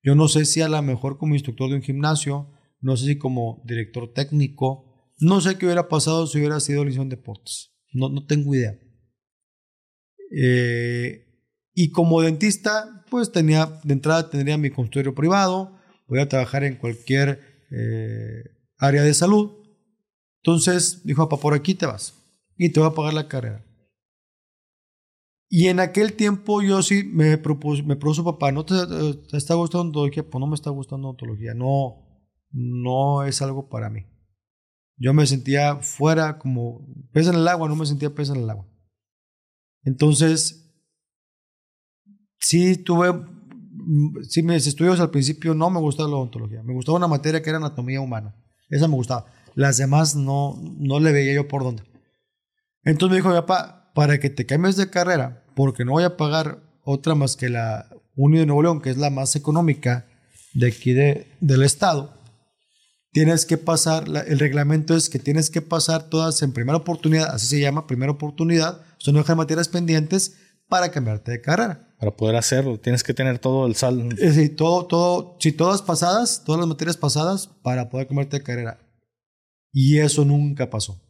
Yo no sé si a lo mejor como instructor de un gimnasio, no sé si como director técnico, no sé qué hubiera pasado si hubiera sido licenciado en deportes. No, no tengo idea. Eh, y como dentista, pues tenía, de entrada tendría mi consultorio privado, podía trabajar en cualquier eh, área de salud. Entonces dijo, papá, por aquí te vas y te voy a pagar la carrera. Y en aquel tiempo yo sí me, propuse, me propuso papá, ¿no te, está gustando odontología? Pues no me está gustando odontología, no, no es algo para mí. Yo me sentía fuera como pez en el agua, no me sentía pez en el agua. Entonces, sí tuve, sí mis estudios al principio no me gustaba la odontología, me gustaba una materia que era anatomía humana, esa me gustaba. Las demás no, no le veía yo por dónde. Entonces me dijo papá, para que te cambies de carrera, porque no voy a pagar otra más que la Unión de Nuevo León, que es la más económica de aquí de, del estado, tienes que pasar, el reglamento es que tienes que pasar todas en primera oportunidad, así se llama, primera oportunidad, son dejar materias pendientes para cambiarte de carrera. Para poder hacerlo, tienes que tener todo el saldo. Decir, todo, todo, si todas pasadas, todas las materias pasadas para poder cambiarte de carrera. Y eso nunca pasó.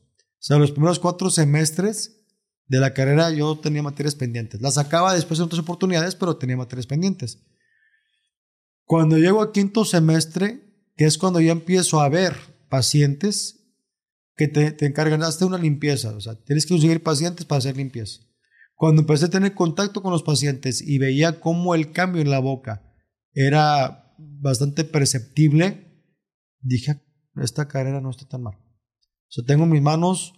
O sea, los primeros cuatro semestres de la carrera yo tenía materias pendientes. Las sacaba después en otras oportunidades, pero tenía materias pendientes. Cuando llego a quinto semestre, que es cuando ya empiezo a ver pacientes que te, te encargan de una limpieza. O sea, tienes que conseguir pacientes para hacer limpieza. Cuando empecé a tener contacto con los pacientes y veía cómo el cambio en la boca era bastante perceptible, dije, ah, esta carrera no está tan mal. O sea, tengo en mis manos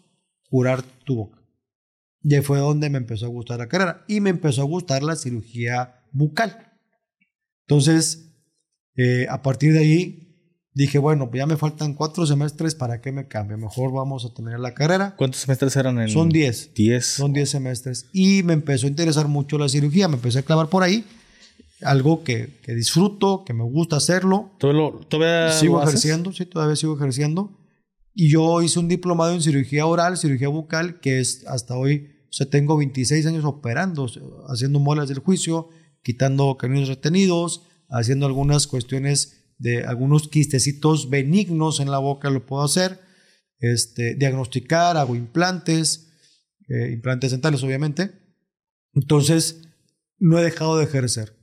curar tu boca. Y ahí fue donde me empezó a gustar la carrera y me empezó a gustar la cirugía bucal. Entonces, eh, a partir de ahí dije, bueno, pues ya me faltan cuatro semestres, ¿para qué me cambio? Mejor vamos a terminar la carrera. ¿Cuántos semestres eran en...? Son diez. Diez. Son diez semestres. Y me empezó a interesar mucho la cirugía, me empecé a clavar por ahí. Algo que, que disfruto, que me gusta hacerlo. ¿Todavía Sigo ejerciendo, sí, todavía sigo ejerciendo. Y yo hice un diplomado en cirugía oral, cirugía bucal, que es hasta hoy, o tengo 26 años operando, haciendo muelas del juicio, quitando caminos retenidos, haciendo algunas cuestiones de algunos quistecitos benignos en la boca, lo puedo hacer. Este, diagnosticar, hago implantes, eh, implantes dentales obviamente. Entonces, no he dejado de ejercer.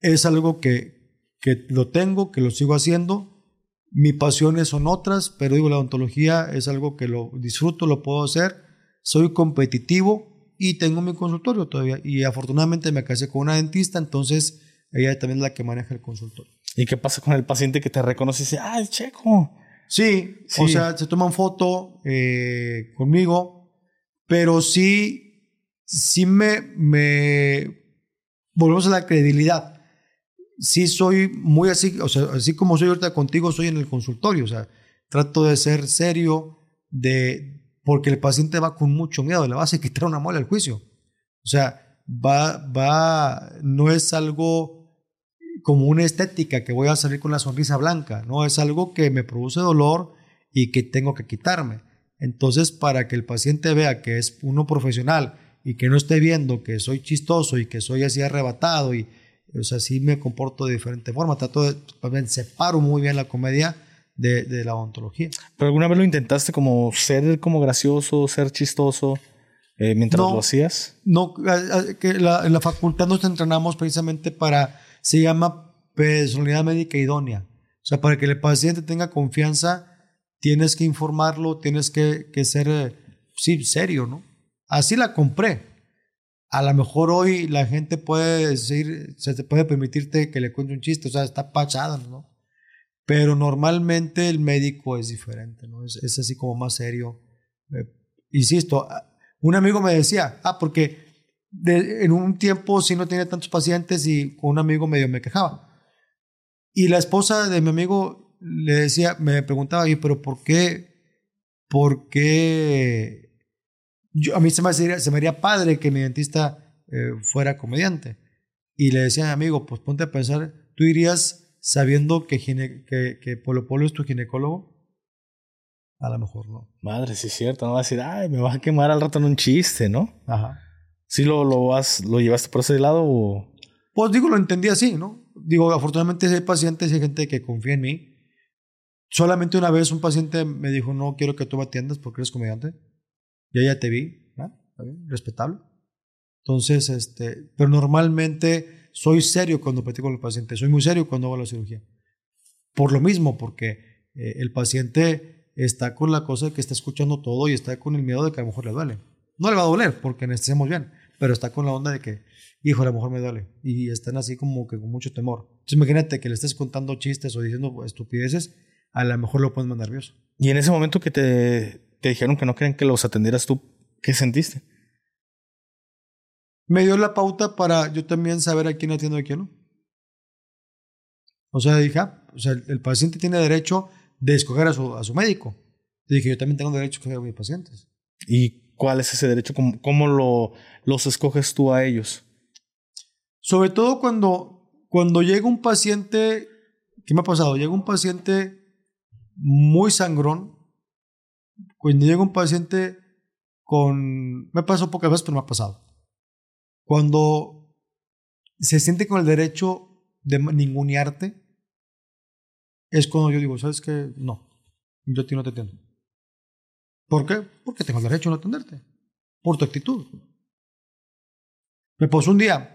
Es algo que, que lo tengo, que lo sigo haciendo. Mis pasiones son otras, pero digo, la odontología es algo que lo disfruto, lo puedo hacer. Soy competitivo y tengo mi consultorio todavía. Y afortunadamente me casé con una dentista, entonces ella también es la que maneja el consultorio. ¿Y qué pasa con el paciente que te reconoce y dice, ah, es Checo? Sí, o sea, se toman foto eh, conmigo, pero sí, sí me, me, volvemos a la credibilidad. Sí soy muy así, o sea, así como soy ahorita contigo, soy en el consultorio, o sea, trato de ser serio, de, porque el paciente va con mucho miedo, le vas a quitar una muela al juicio. O sea, va, va, no es algo como una estética que voy a salir con la sonrisa blanca, no es algo que me produce dolor y que tengo que quitarme. Entonces, para que el paciente vea que es uno profesional y que no esté viendo que soy chistoso y que soy así arrebatado y o sea, así me comporto de diferente forma, trato de, también separo muy bien la comedia de, de, la odontología. ¿Pero alguna vez lo intentaste como ser como gracioso, ser chistoso eh, mientras lo hacías? No, que la, en la facultad nos entrenamos precisamente para se llama personalidad médica idónea. O sea, para que el paciente tenga confianza, tienes que informarlo, tienes que, que ser, eh, sí, serio, ¿no? Así la compré. A lo mejor hoy la gente puede decir, se te puede permitirte que le cuente un chiste, o sea, está pachada, ¿no? Pero normalmente el médico es diferente, ¿no? Es, es así como más serio. Eh, insisto, un amigo me decía, ah, porque en un tiempo sí no tenía tantos pacientes y con un amigo medio me quejaba. Y la esposa de mi amigo le decía, me preguntaba, y pero ¿por qué? ¿Por qué? Yo, a mí se me, haría, se me haría padre que mi dentista eh, fuera comediante. Y le decía amigo, pues ponte a pensar, ¿tú irías sabiendo que, que, que Polo Polo es tu ginecólogo? A lo mejor no. Madre, sí es cierto. No va a decir, ay, me vas a quemar al rato en un chiste, ¿no? Ajá. ¿Sí lo, lo, has, lo llevaste por ese lado o...? Pues digo, lo entendí así, ¿no? Digo, afortunadamente hay pacientes hay gente que confía en mí. Solamente una vez un paciente me dijo, no quiero que tú me atiendas porque eres comediante. Ya ya te vi, respetable. Entonces, este, pero normalmente soy serio cuando platico con el paciente, soy muy serio cuando hago la cirugía. Por lo mismo, porque eh, el paciente está con la cosa de que está escuchando todo y está con el miedo de que a lo mejor le duele. No le va a doler porque anestesiamos bien, pero está con la onda de que, hijo, a lo mejor me duele. Y están así como que con mucho temor. Entonces imagínate que le estés contando chistes o diciendo estupideces, a lo mejor lo pones más nervioso. Y en ese momento que te, te dijeron que no querían que los atendieras tú, ¿qué sentiste? Me dio la pauta para yo también saber a quién atiendo y a quién no. O sea, dije, ah, o sea, el paciente tiene derecho de escoger a su, a su médico. Y dije, yo también tengo derecho a escoger a mis pacientes. ¿Y ¿Cuál es ese derecho? ¿Cómo, cómo lo, los escoges tú a ellos? Sobre todo cuando, cuando llega un paciente, ¿qué me ha pasado? Llega un paciente muy sangrón. Cuando llega un paciente con... Me pasó pocas veces, pero me ha pasado. Cuando se siente con el derecho de ningunearte, es cuando yo digo, ¿sabes qué? No, yo a ti no te entiendo. ¿Por qué? Porque tengo el derecho a no atenderte. Por tu actitud. Me pasó un día.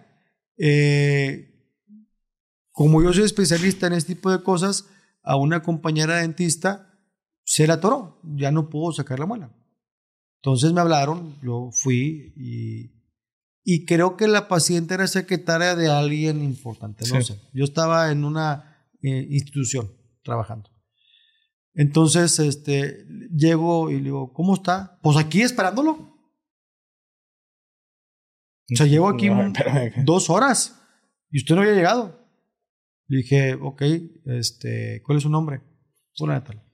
Eh, como yo soy especialista en este tipo de cosas, a una compañera dentista se la atoró. Ya no pudo sacar la muela. Entonces me hablaron, yo fui y, y creo que la paciente era secretaria de alguien importante. No sé. Yo estaba en una eh, institución trabajando. Entonces, este, llego y le digo, ¿cómo está? Pues aquí esperándolo. O sea, llevo aquí dos horas y usted no había llegado. Le dije, ok, este, ¿cuál es su nombre? Hola, tal.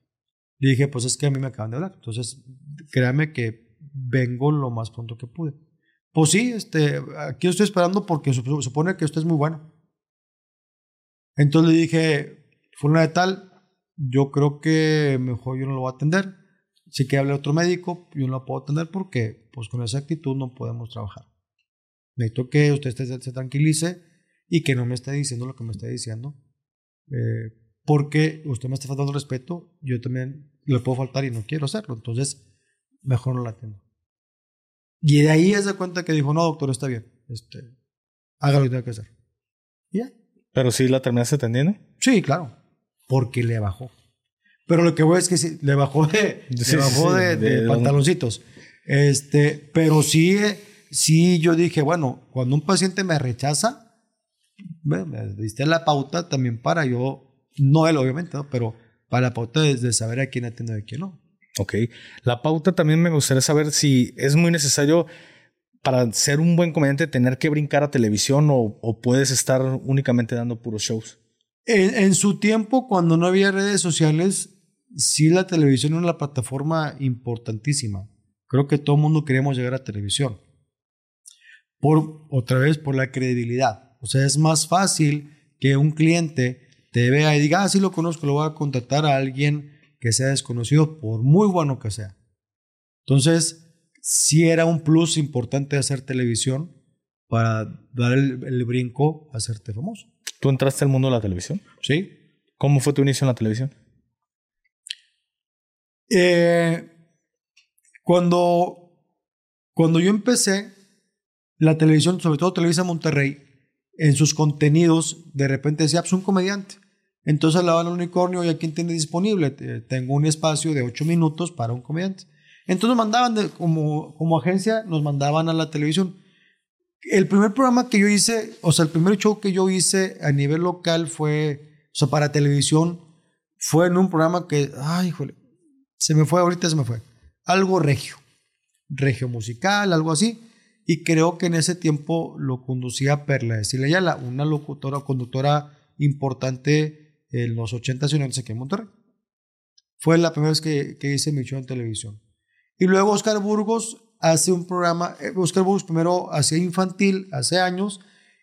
Le dije, pues es que a mí me acaban de hablar. Entonces, créame que vengo lo más pronto que pude. Pues sí, este, aquí estoy esperando porque supone que usted es muy bueno. Entonces le dije, fulano de tal, yo creo que mejor yo no lo voy a atender. Si que hable otro médico, yo no lo puedo atender porque pues con esa actitud no podemos trabajar. Necesito que usted se, tranquilice y que no me esté diciendo lo que me está diciendo. Eh, porque usted me está faltando respeto, yo también le puedo faltar y no quiero hacerlo. Entonces, mejor no la atiendo. Y de ahí se cuenta que dijo, no, doctor, está bien. Este, haga lo que tenga que hacer. ya. ¿Pero sí la terminaste atendiendo? Sí, claro porque le bajó. Pero lo que voy es que sí, le bajó de, le bajó de, pantaloncitos. Este, pero sí, sí, yo dije, bueno, cuando un paciente me rechaza, me, diste la pauta también para yo, no él obviamente, pero para la pauta de, saber a quién atiendo y a quién no. Ok. La pauta también me gustaría saber si es muy necesario para ser un buen comediante tener que brincar a televisión o, o puedes estar únicamente dando puros shows. En, su tiempo, cuando no había redes sociales, sí la televisión era una plataforma importantísima. Creo que todo el mundo queríamos llegar a televisión. Por, otra vez, por la credibilidad. O sea, es más fácil que un cliente te vea y diga, ah, sí lo conozco, lo voy a contratar a alguien que sea desconocido, por muy bueno que sea. Entonces, sí era un plus importante hacer televisión para dar el brinco a hacerte famoso. ¿Tú entraste al mundo de la televisión? Sí. ¿Cómo fue tu inicio en la televisión? Eh, cuando, cuando yo empecé, la televisión, sobre todo Televisa Monterrey, en sus contenidos, de repente decía, pues un comediante. Entonces hablaban al unicornio y a quién tiene disponible. Tengo un espacio de ocho minutos para un comediante. Entonces nos mandaban, como, como agencia, nos mandaban a la televisión. El primer programa que yo hice, o sea, el primer show que yo hice a nivel local fue, o sea, para televisión, fue en un programa que, ay, híjole, se me fue, ahorita se me fue. Algo regio, regio musical, algo así. Y creo que en ese tiempo lo conducía Perla de Yala, una locutora, conductora importante en los 80s y 90s aquí en Monterrey. Fue la primera vez que, que hice mi show en televisión. Y luego Oscar Burgos hace un programa, eh, Oscar Burgos primero hacía infantil hace años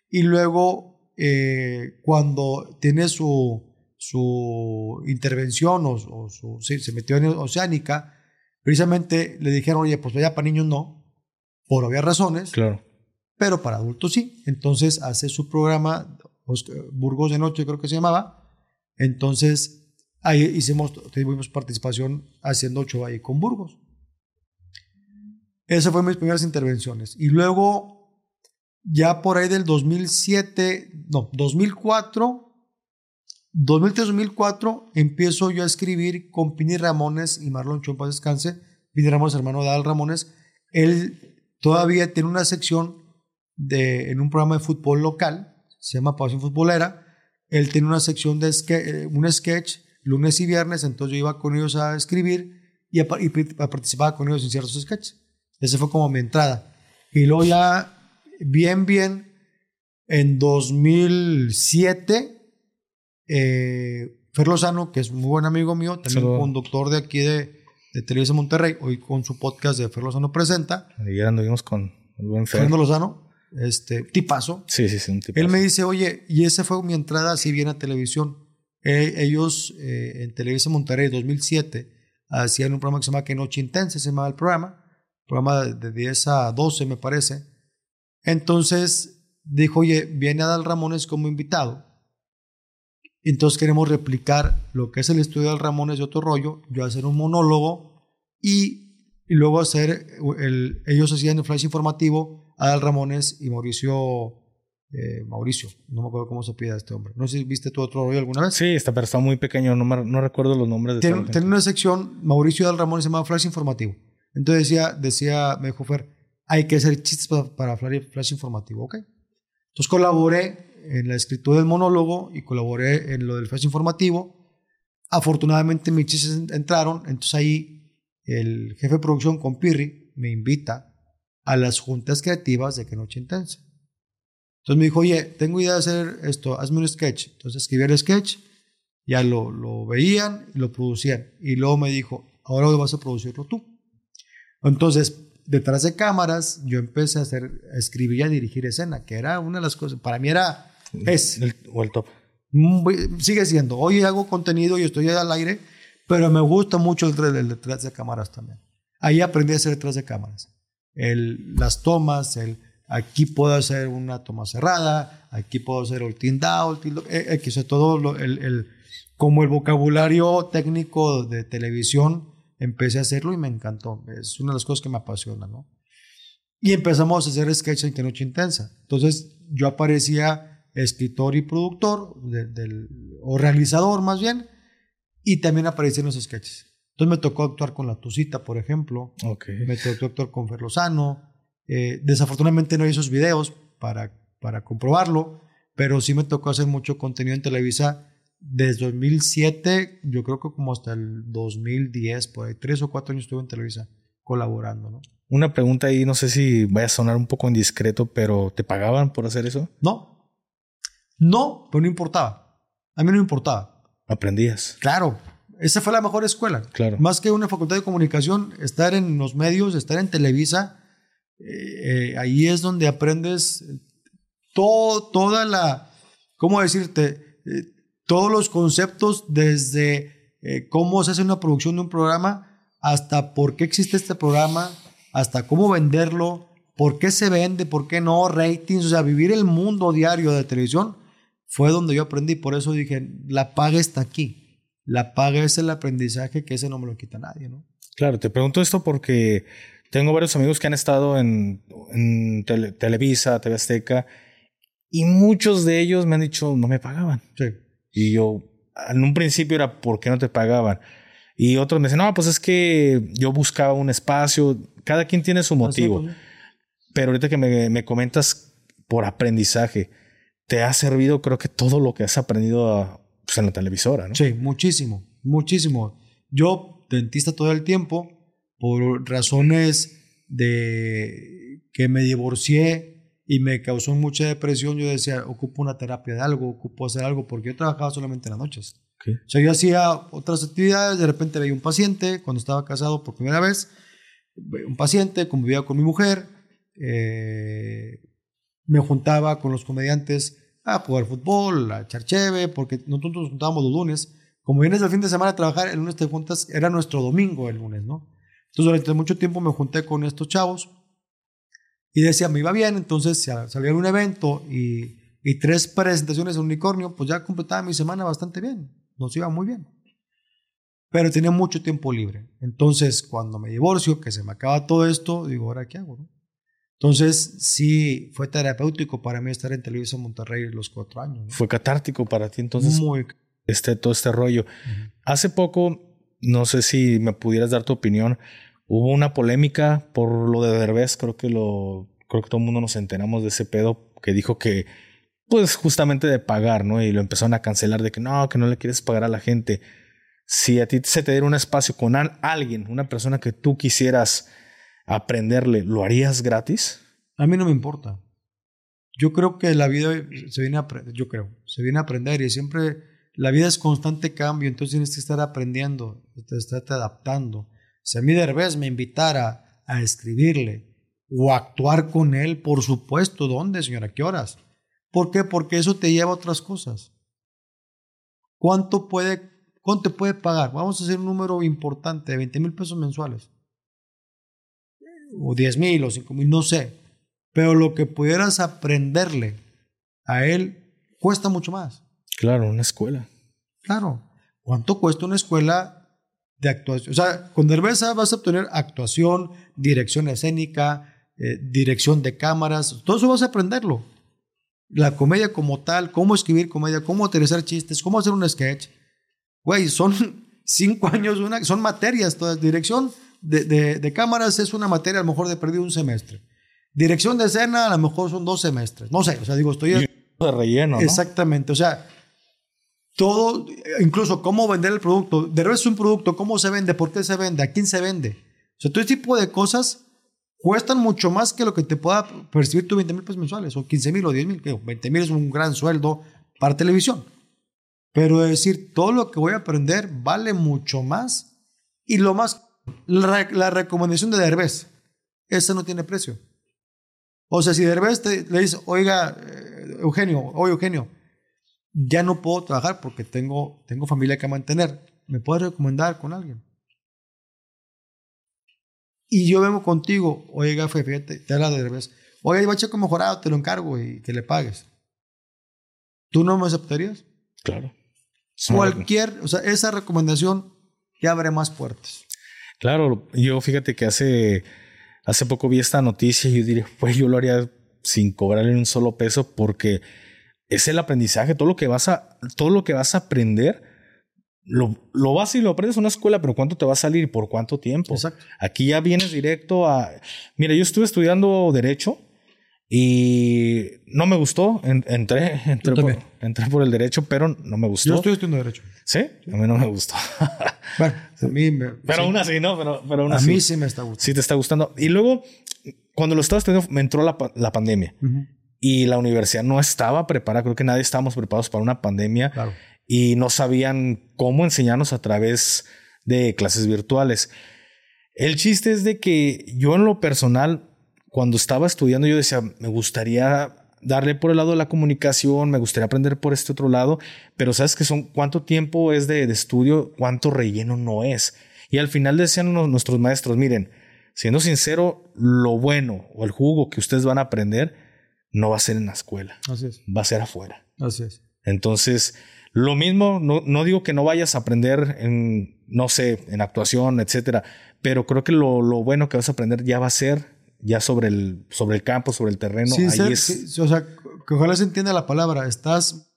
y luego eh, cuando tiene su, su intervención o, su, se metió en Oceánica, precisamente le dijeron, oye, pues vaya para niños no, por obvias razones, claro. pero para adultos sí. Entonces hace su programa, Burgos de Noche creo que se llamaba, entonces ahí hicimos, tuvimos participación haciendo show ahí con Burgos. Esas fueron mis primeras intervenciones. Y luego, ya por ahí del 2007, no, 2004, 2003-2004, empiezo yo a escribir con Pini Ramones y Marlon Chompa Descanse. Pini Ramones, hermano de Al Ramones. Él todavía tiene una sección de, en un programa de fútbol local, se llama Pasión Futbolera. Él tiene una sección de eh, un sketch lunes y viernes, entonces yo iba con ellos a escribir y, a, y participaba con ellos en ciertos sketches. Ese fue como mi entrada. Y luego ya, bien, bien, en 2007, eh, Fer Lozano, que es un muy buen amigo mío, también conductor de aquí de, de Televisa Monterrey, hoy con su podcast de Fer Lozano Presenta. Ayer anduvimos con el buen Fer. Fernando Lozano, este, tipazo. Sí, sí, sí, un tipazo. Él me dice, oye, y esa fue mi entrada así bien a televisión. eh, ellos eh, en Televisa Monterrey 2007 hacían un programa que se llama Que Noche Intensa, se llamaba el programa, programa de 10 a 12 me parece. Entonces dijo, oye, viene Adal Ramones como invitado. Entonces queremos replicar lo que es el estudio de Adal Ramones de otro rollo, yo hacer un monólogo y, y luego hacer, el, ellos hacían el flash informativo, Adal Ramones y Mauricio eh, Mauricio, no me acuerdo cómo se pide a este hombre. No sé si viste tu otro rollo alguna vez. Sí, está, pero está muy pequeño, no, no recuerdo los nombres de Tiene, tiene una sección, Mauricio Dal Ramón se llama Flash Informativo. Entonces decía, decía, me dijo Fer, hay que hacer chistes para, Flash, Informativo, ¿ok? Entonces colaboré en la escritura del monólogo y colaboré en lo del Flash Informativo. Afortunadamente mis chistes entraron, entonces ahí el jefe de producción con Pirri me invita a las juntas creativas de Que Noche Intensa. Entonces me dijo, oye, tengo idea de hacer esto, hazme un sketch. Entonces escribí el sketch, ya lo, lo veían y lo producían. Y luego me dijo, ahora vas a producirlo tú. Entonces, detrás de cámaras, yo empecé a hacer, a escribir y a dirigir escena, que era una de las cosas, para mí era, es. El, o el top. Sigue siendo. Hoy hago contenido y estoy al aire, pero me gusta mucho el, el detrás de cámaras también. Ahí aprendí a hacer detrás de cámaras. El, las tomas, el Aquí puedo hacer una toma cerrada, aquí puedo hacer el tilt down, eh, eh, todo el, el, como el vocabulario técnico de televisión, empecé a hacerlo y me encantó. Es una de las cosas que me apasiona. Y empezamos a hacer sketches en Noche Intensa. Entonces yo aparecía escritor y productor, del, o realizador más bien, y también aparecía en los sketches. Entonces me tocó actuar con La Tucita, por ejemplo. Okay. Me tocó actuar con Fer Lozano. Eh, desafortunadamente no hay esos videos para, para comprobarlo, pero sí me tocó hacer mucho contenido en Televisa desde 2007, yo creo que como hasta el 2010, por ahí, tres o cuatro años estuve en Televisa colaborando, ¿no? Una pregunta ahí, no sé si vaya a sonar un poco indiscreto, pero ¿te pagaban por hacer eso? No. No, pero no importaba. A mí no me importaba. Aprendías. Claro. Esa fue la mejor escuela. Claro. Más que una facultad de comunicación, estar en los medios, estar en Televisa, eh, eh, ahí es donde aprendes todo, toda la, ¿cómo decirte? Eh, todos los conceptos desde cómo se hace una producción de un programa hasta por qué existe este programa, hasta cómo venderlo, por qué se vende, por qué no, ratings, o sea, vivir el mundo diario de televisión fue donde yo aprendí. Por eso dije, la paga está aquí. La paga es el aprendizaje que ese no me lo quita nadie, ¿no? Claro, te pregunto esto porque tengo varios amigos que han estado en, Televisa, TV Azteca, y muchos de ellos me han dicho, no me pagaban. Y yo, en un principio era, ¿por qué no te pagaban? Y otros me dicen, no, pues es que yo buscaba un espacio, cada quien tiene su motivo. Pues, Pero ahorita que me, me, comentas por aprendizaje, te ha servido creo que todo lo que has aprendido pues, en la televisora, ¿no? Sí, muchísimo, muchísimo. Yo, dentista todo el tiempo, por razones de que me divorcié y me causó mucha depresión, yo decía, ocupo una terapia de algo, ocupo hacer algo, porque yo trabajaba solamente en las noches. O sea, yo hacía otras actividades, de repente veía un paciente, cuando estaba casado por primera vez, un paciente, convivía con mi mujer, eh, me juntaba con los comediantes a jugar fútbol, a echar cheve, porque nosotros nos juntábamos los lunes. Como vienes el fin de semana a trabajar, el lunes te juntas, era nuestro domingo el lunes, ¿no? Entonces durante mucho tiempo me junté con estos chavos y decía, me iba bien, entonces salía un evento y, y tres presentaciones de unicornio, pues ya completaba mi semana bastante bien, nos iba muy bien. Pero tenía mucho tiempo libre. Entonces, cuando me divorcio, que se me acaba todo esto, digo, ¿ahora qué hago? Entonces, sí, fue terapéutico para mí estar en Televisa Monterrey los cuatro años. Fue catártico para ti, entonces. Muy. Este, todo este rollo. Hace poco, no sé si me pudieras dar tu opinión, Hubo una polémica por lo de Derbez, creo que lo creo que todo el mundo nos enteramos de ese pedo que dijo que pues justamente de pagar, ¿no? Y lo empezaron a cancelar de que no, que no le quieres pagar a la gente. Si a ti se te diera un espacio con alguien, una persona que tú quisieras aprenderle, ¿lo harías gratis? A mí no me importa. Yo creo que la vida se viene a aprender, yo creo, se viene a aprender y siempre la vida es constante cambio, entonces tienes que estar aprendiendo, estar adaptando. Si a mí Derbez me invitara a escribirle o actuar con él, por supuesto, ¿dónde, señora? ¿Qué horas? ¿Por qué? Porque eso te lleva a otras cosas. ¿cuánto puede, cuánto te puede pagar? Vamos a hacer un número importante de 20 mil pesos mensuales. O 10 mil o 5 mil, no sé. Pero lo que pudieras aprenderle a él cuesta mucho más. Claro, una escuela. Claro. ¿Cuánto cuesta una escuela de actuación? O sea, con Derbeza vas a obtener actuación, dirección escénica, eh, dirección de cámaras, todo eso vas a aprenderlo. La comedia como tal, cómo escribir comedia, cómo utilizar chistes, cómo hacer un sketch. Güey, son cinco años, una, son materias todas. Dirección de, de, cámaras es una materia a lo mejor de perdido un semestre. Dirección de escena a lo mejor son dos semestres. No sé, o sea, digo, estoy... De relleno, Exactamente, o sea, todo, incluso cómo vender el producto. De es un producto, cómo se vende, por qué se vende, a quién se vende. O sea, todo ese tipo de cosas cuestan mucho más que lo que te pueda percibir tu 20 mil pesos mensuales, o 15 mil o 10 mil. 20 mil es un gran sueldo para televisión. Pero decir, todo lo que voy a aprender vale mucho más. Y lo más, la, recomendación de Derbez, esa no tiene precio. O sea, si Derbez le dice, oiga, eh, Eugenio, oye Eugenio, ya no puedo trabajar porque tengo, tengo familia que mantener. ¿Me puedes recomendar con alguien? Y yo vengo contigo, Gafe, fíjate, te habla de revés. Oye, va checo mejorado, te lo encargo y que le pagues. ¿Tú no me aceptarías? Claro. Cualquier, o sea, esa recomendación te abre más puertas. Claro, yo fíjate que hace, hace poco vi esta noticia y yo diría, pues yo lo haría sin cobrarle un solo peso porque es el aprendizaje, todo lo que vas a, todo lo que vas a aprender, lo, lo vas y lo aprendes en una escuela, pero ¿cuánto te va a salir y por cuánto tiempo? Exacto. Aquí ya vienes directo a... Mira, yo estuve estudiando Derecho y no me gustó. entré, entré, por, entré por el Derecho, pero no me gustó. Yo estoy estudiando Derecho. ¿Sí? A mí no me gustó. bueno, a mí me, Pero aún así, ¿no? Pero, pero aún a así. mí sí me está gustando. Sí te está gustando. Y luego, cuando lo estaba estudiando, me entró la, la pandemia y la universidad no estaba preparada. Creo que nadie estábamos preparados para una pandemia y no sabían cómo enseñarnos a través de clases virtuales. El chiste es de que yo en lo personal, cuando estaba estudiando, yo decía, me gustaría darle por el lado de la comunicación, me gustaría aprender por este otro lado, pero sabes que son cuánto tiempo es de, estudio, cuánto relleno no es. Y al final decían nuestros maestros, miren, siendo sincero, lo bueno o el jugo que ustedes van a aprender no va a ser en la escuela. Así es. Va a ser afuera. Así es. Entonces, lo mismo, no, no digo que no vayas a aprender en, no sé, en actuación, etcétera, pero creo que lo, lo, bueno que vas a aprender ya va a ser ya sobre el, sobre el campo, sobre el terreno. Sí, sí, o sea, que ojalá se entienda la palabra. Estás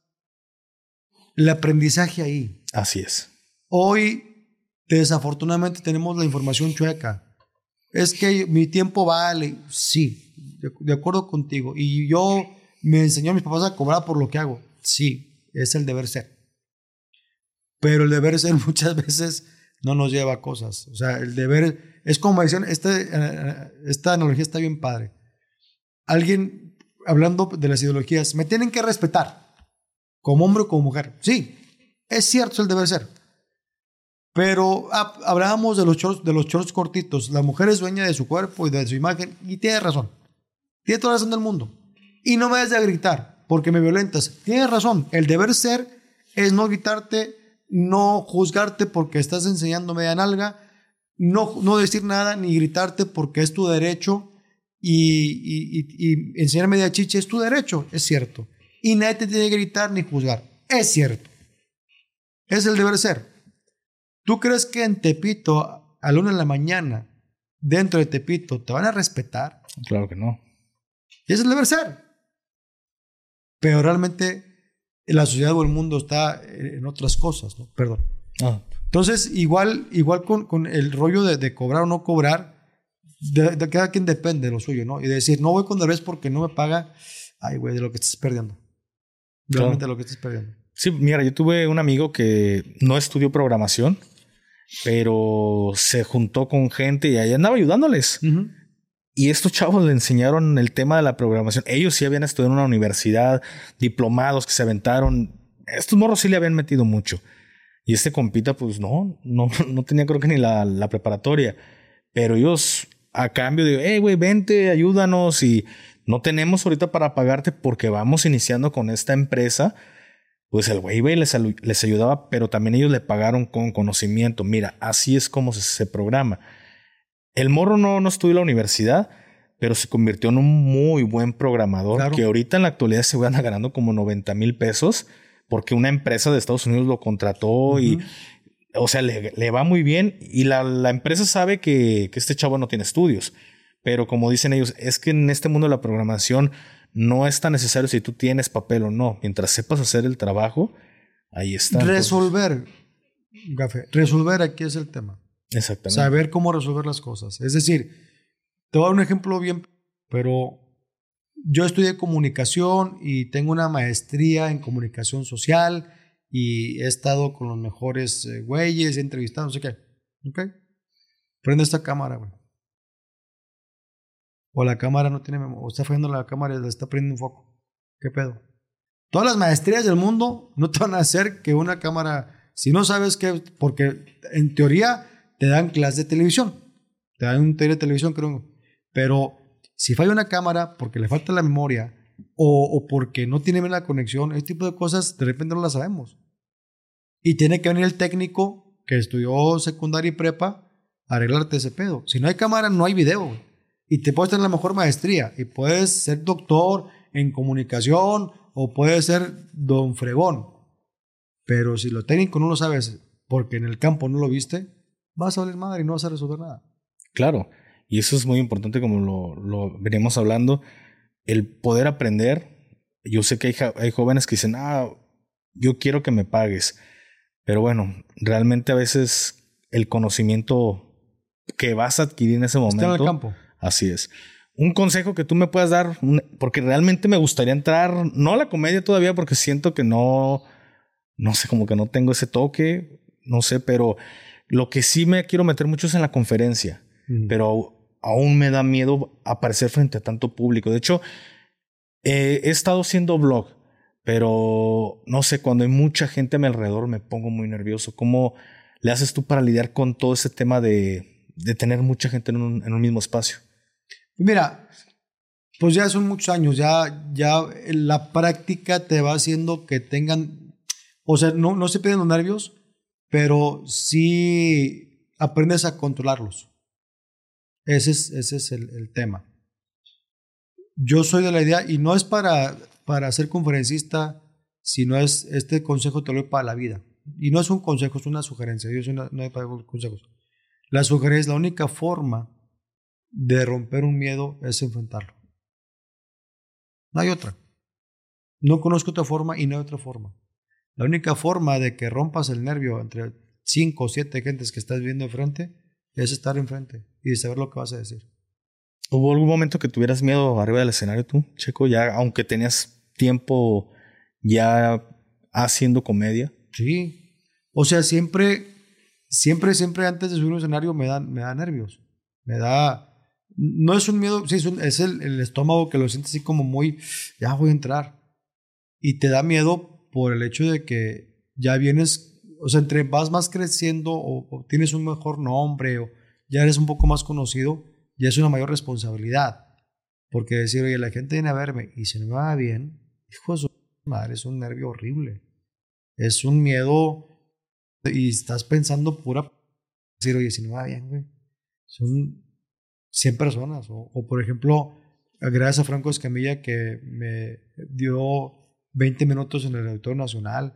el aprendizaje ahí. Así es. Hoy, desafortunadamente, tenemos la información chueca. Es que mi tiempo vale. Sí, de, acuerdo contigo. Y yo me enseñó a mis papás a cobrar por lo que hago. Sí, es el deber ser. Pero el deber ser muchas veces no nos lleva a cosas. O sea, el deber es como decían, este, eh, esta analogía está bien padre. Alguien hablando de las ideologías, me tienen que respetar como hombre o como mujer. Sí, es cierto, es el deber ser. Pero hablábamos de los shorts, de los shorts cortitos. La mujer es dueña de su cuerpo y de su imagen y tiene razón. Tiene toda la razón del mundo. Y no me des de gritar porque me violentas. Tienes razón. El deber ser es no gritarte, no juzgarte porque estás enseñando media nalga, no, no decir nada ni gritarte porque es tu derecho y, y, enseñar media chicha es tu derecho, es cierto. Y nadie te tiene que gritar ni juzgar, es cierto. Es el deber ser. ¿Tú crees que en Tepito, a la una de la mañana, dentro de Tepito, te van a respetar? Claro que no. Y es el deber ser. Pero realmente la sociedad o el mundo está en otras cosas, ¿no? Perdón. Ah. Entonces, igual, igual con, con el rollo de, de, cobrar o no cobrar, de, cada quien depende de lo suyo, ¿no? Y decir, no voy con Derbez porque no me paga, ay, güey, de lo que estás perdiendo. Realmente de lo que estás perdiendo. Sí, mira, yo tuve un amigo que no estudió programación, pero se juntó con gente y ahí andaba ayudándoles. Y estos chavos le enseñaron el tema de la programación. Ellos sí habían estudiado en una universidad, diplomados que se aventaron. Estos morros sí le habían metido mucho. Y este compita, pues no, no, no tenía creo que ni la, preparatoria. Pero ellos, a cambio de, hey, güey, vente, ayúdanos. Y no tenemos ahorita para pagarte porque vamos iniciando con esta empresa. pues el güey les, les ayudaba, pero también ellos le pagaron con conocimiento. Mira, así es como se, programa. El morro no, no estudió en la universidad, pero se convirtió en un muy buen programador que ahorita en la actualidad se van ganando como 90 mil pesos porque una empresa de Estados Unidos lo contrató y, o sea, le, va muy bien y la, la empresa sabe que, que, este chavo no tiene estudios. Pero como dicen ellos, es que en este mundo de la programación no es tan necesario si tú tienes papel o no. Mientras sepas hacer el trabajo, ahí está. Resolver, Gafe, resolver aquí es el tema. Exactamente. Saber cómo resolver las cosas. Es decir, te voy a dar un ejemplo bien, pero yo estudié comunicación y tengo una maestría en comunicación social y he estado con los mejores eh, güeyes, he entrevistado, no sé qué. ¿Ok? Prende esta cámara, güey. O la cámara no tiene o está fallando la cámara y le está prendiendo un foco. ¿Qué pedo? Todas las maestrías del mundo no te van a hacer que una cámara, si no sabes qué, porque en teoría te dan clases de televisión, te dan un tele de televisión, creo, pero si falla una cámara porque le falta la memoria o, porque no tiene bien la conexión, ese tipo de cosas de repente no las sabemos. Y tiene que venir el técnico que estudió secundaria y prepa a arreglarte ese pedo. Si no hay cámara, no hay video. Y te puedes tener la mejor maestría y puedes ser doctor en comunicación o puedes ser don fregón. Pero si lo técnico no lo sabes porque en el campo no lo viste, vas a valer madre y no vas a resolver nada. Claro. Y eso es muy importante como lo, lo venimos hablando, el poder aprender. Yo sé que hay, hay jóvenes que dicen, ah, yo quiero que me pagues. Pero bueno, realmente a veces el conocimiento que vas a adquirir en ese momento. Está en el campo. Así es. Un consejo que tú me puedas dar, porque realmente me gustaría entrar, no a la comedia todavía, porque siento que no, no sé, como que no tengo ese toque, no sé, pero lo que sí me quiero meter mucho es en la conferencia. Pero aún me da miedo aparecer frente a tanto público. De hecho, he estado haciendo blog, pero no sé, cuando hay mucha gente a mi alrededor me pongo muy nervioso. ¿Cómo le haces tú para lidiar con todo ese tema de, de tener mucha gente en un, en un, mismo espacio? Mira, pues ya son muchos años, ya, ya la práctica te va haciendo que tengan, o sea, no, no se piden los nervios, pero sí aprendes a controlarlos. Ese es, ese es el, tema. Yo soy de la idea, y no es para, para ser conferencista, sino es, este consejo te lo doy para la vida. Y no es un consejo, es una sugerencia. Yo soy una, no consejos. La sugerencia, la única forma de romper un miedo es enfrentarlo. No hay otra. No conozco otra forma y no hay otra forma. La única forma de que rompas el nervio entre cinco o siete gentes que estás viendo enfrente es estar enfrente y saber lo que vas a decir. ¿Hubo algún momento que tuvieras miedo arriba del escenario tú, Checo? Ya, aunque tenías tiempo ya haciendo comedia. Sí. O sea, siempre, siempre, siempre antes de subir un escenario me da, me da nervios. Me da. No es un miedo, sí, es, es el, el, estómago que lo siente así como muy. Ya voy a entrar. Y te da miedo por el hecho de que ya vienes o sea, entre vas más creciendo o, tienes un mejor nombre o ya eres un poco más conocido, ya es una mayor responsabilidad. Porque decir, oye, la gente viene a verme y se me va bien, hijo de su madre, es un nervio horrible. Es un miedo y estás pensando pura. Decir, oye, si me va bien, güey. Son 100 personas. O, o, por ejemplo, gracias a Franco Escamilla que me dio 20 minutos en el Auditorio Nacional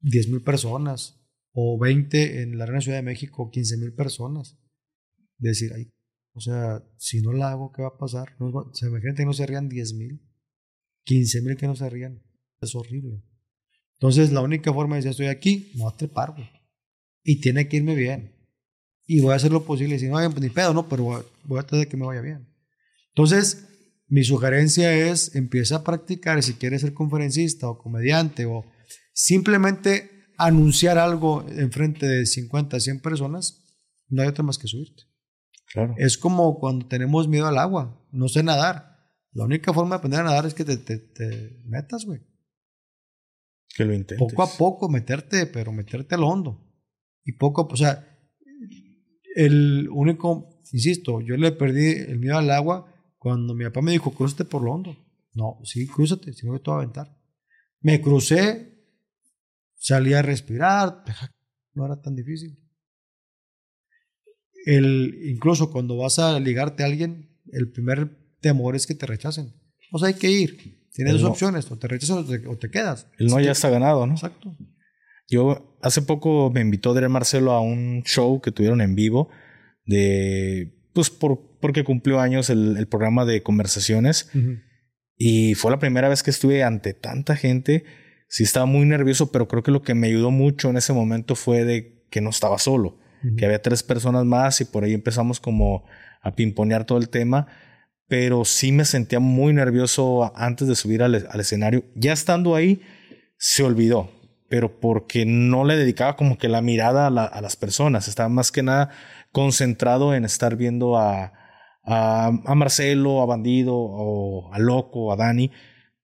10 mil personas o 20 en la Arena Ciudad de México, 15 mil personas. Decir, ay, o sea, si no la hago, ¿qué va a pasar? No, se imagínate que no se rían 10 mil, 15 mil que no se rían. Es horrible. Entonces, la única forma de decir, estoy aquí, no te pargo. Y tiene que irme bien. Y voy a hacer lo posible. Si no, pues ni pedo, no, pero voy, voy a tratar de que me vaya bien. Entonces, mi sugerencia es, empieza a practicar si quieres ser conferencista o comediante o Simplemente anunciar algo en frente de 50, 100 personas, no hay otra más que subirte. Claro. Es como cuando tenemos miedo al agua, no sé nadar. La única forma de aprender a nadar es que te, te, metas, güey. Que lo intentes. Poco a poco meterte, pero meterte al hondo. Y poco, o sea, el único, insisto, yo le perdí el miedo al agua cuando mi papá me dijo, cruzate por lo hondo. No, sí, cruzate, si no te voy a aventar. Me crucé salía a respirar, no era tan difícil. El, incluso cuando vas a ligarte a alguien, el primer temor es que te rechacen. O sea, hay que ir. Tienes dos opciones, o te rechazan o te, quedas. El no ya está ganado, ¿no? Exacto. Yo hace poco me invitó Adrián Marcelo a un show que tuvieron en vivo de, pues por, porque cumplió años el, programa de conversaciones. Y fue la primera vez que estuve ante tanta gente. Sí estaba muy nervioso, pero creo que lo que me ayudó mucho en ese momento fue de que no estaba solo, que había tres personas más y por ahí empezamos como a pimponear todo el tema. Pero sí me sentía muy nervioso antes de subir al, escenario. Ya estando ahí, se olvidó, pero porque no le dedicaba como que la mirada a, a las personas. Estaba más que nada concentrado en estar viendo a, a, Marcelo, a Bandido, o a Loco, a Dani.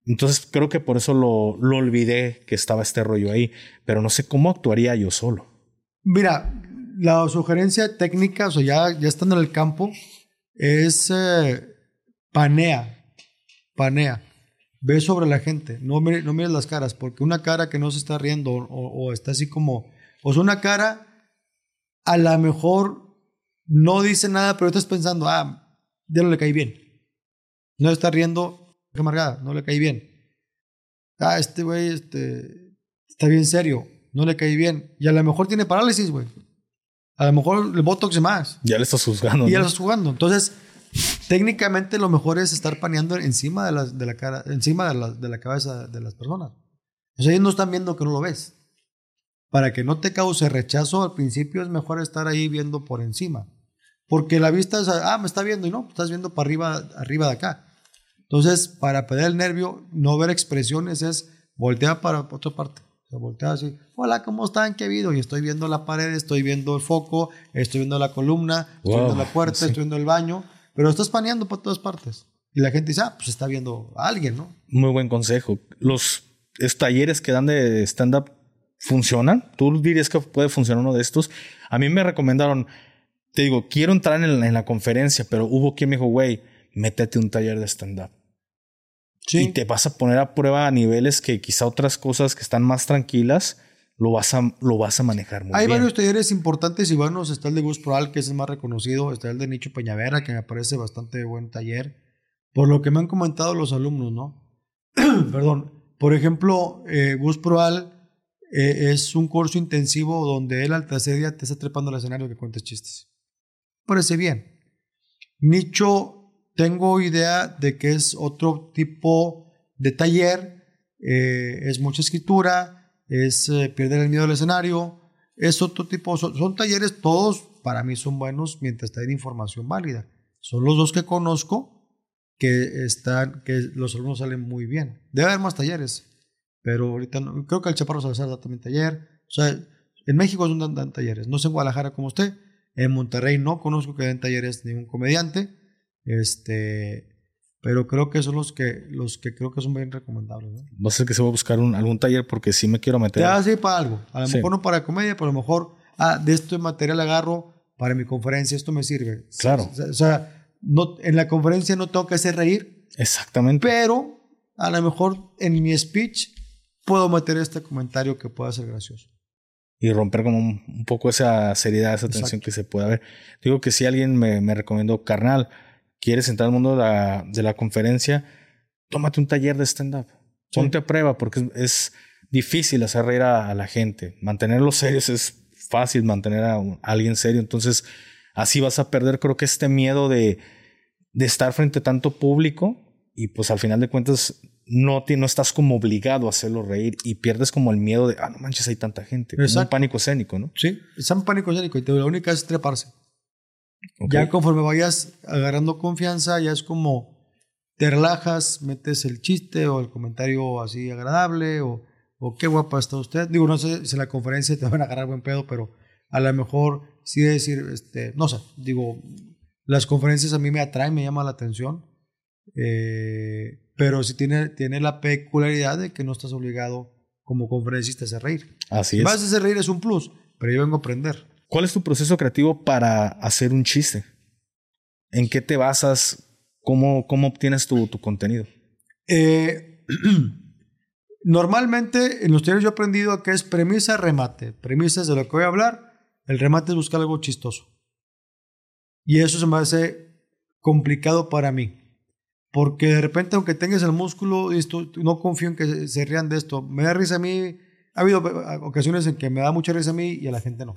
Entonces creo que por eso lo, lo, olvidé que estaba este rollo ahí, pero no sé cómo actuaría yo solo. Mira, la sugerencia técnica, o sea, ya, ya estando en el campo, es eh, panea, panea. Ve sobre la gente, no, no mires las caras, porque una cara que no se está riendo o, o está así como, o sea, una cara a lo mejor no dice nada, pero estás pensando, ah, ya no le caí bien. No está riendo, qué amargada, no le caí bien. Ah, este güey este, está bien serio, no le caí bien. Y a lo mejor tiene parálisis, güey. A lo mejor el botox es más. Ya le estás juzgando. Y ya le estás jugando. Entonces, técnicamente lo mejor es estar paneando encima de la, de la cara, encima de la, de la cabeza de las personas. O sea, ellos no están viendo que no lo ves. Para que no te cause rechazo al principio es mejor estar ahí viendo por encima. Porque la vista es, ah, me está viendo y no, estás viendo para arriba, arriba de acá. Entonces, para perder el nervio, no ver expresiones es voltear para otra parte. O sea, voltear así, hola, ¿cómo están? ¿Qué ha habido? Y estoy viendo la pared, estoy viendo el foco, estoy viendo la columna, estoy viendo la puerta, estoy viendo el baño, pero estás paneando por todas partes. Y la gente dice, ah, pues está viendo a alguien, ¿no? Muy buen consejo. Los talleres que dan de stand-up funcionan. ¿Tú dirías que puede funcionar uno de estos? A mí me recomendaron, te digo, quiero entrar en la, conferencia, pero hubo quien me dijo, güey, métete un taller de stand-up. Sí. Y te vas a poner a prueba a niveles que quizá otras cosas que están más tranquilas lo vas a, lo vas a manejar muy Hay bien. Hay varios talleres importantes y buenos. Está el de Gus Proal, que es el más reconocido. Está el de Nicho Peñavera, que me parece bastante buen taller. Por lo que me han comentado los alumnos, ¿no? Perdón. Por ejemplo, eh, Gus Proal eh, es un curso intensivo donde él al tercer día te está trepando al escenario que cuentes chistes parece bien. Nicho, tengo idea de que es otro tipo de taller, eh, es mucha escritura, es eh, perder el miedo al escenario, es otro tipo, son, talleres, todos para mí son buenos mientras hay información válida. Son los dos que conozco que están, que los alumnos salen muy bien. Debe haber más talleres, pero ahorita no, creo que el Chaparro Salazar da también taller. O sea, en México es un dan talleres, no sé en Guadalajara como usted, en Monterrey no conozco que den talleres ningún comediante, este, pero creo que son los que, los que creo que son bien recomendables. ¿no? Va a ser que se va a buscar un, algún taller porque sí me quiero meter. Ya, sí, para algo. A lo mejor no para comedia, pero a lo mejor, ah, de esto material agarro para mi conferencia, esto me sirve. Claro. O sea, no, en la conferencia no tengo que hacer reír. Exactamente. Pero a lo mejor en mi speech puedo meter este comentario que pueda ser gracioso y romper como un, poco esa seriedad, esa tensión que se puede ver. Digo que si alguien me, me recomendó, carnal, quieres entrar al mundo de la, de la conferencia, tómate un taller de stand-up. Ponte a prueba porque es, difícil hacer reír a, la gente. Mantenerlos serios es fácil, mantener a, alguien serio. Entonces, así vas a perder, creo que este miedo de, de estar frente a tanto público y pues al final de cuentas no, no estás como obligado a hacerlo reír y pierdes como el miedo de, ah, no manches, hay tanta gente. Es un pánico escénico, ¿no? Sí, es un pánico escénico y la única es treparse. Ya conforme vayas agarrando confianza, ya es como te relajas, metes el chiste o el comentario así agradable o, o qué guapa está usted. Digo, no sé si en la conferencia te van a agarrar buen pedo, pero a lo mejor sí decir, este, no sé, digo, las conferencias a mí me atraen, me llama la atención. Eh, pero sí tiene, tiene la peculiaridad de que no estás obligado como conferencista a hacer reír. Así es. Vas a hacer reír es un plus, pero yo vengo a aprender. ¿Cuál es tu proceso creativo para hacer un chiste? ¿En qué te basas? ¿Cómo, cómo obtienes tu, tu contenido? Eh, Normalmente en los talleres yo he aprendido que es premisa, remate. Premisas de lo que voy a hablar, el remate es buscar algo chistoso. Y eso se me hace complicado para mí. Porque de repente, aunque tengas el músculo, esto, no confío en que se rían de esto. Me da risa a mí. Ha habido ocasiones en que me da mucha risa a mí y a la gente no.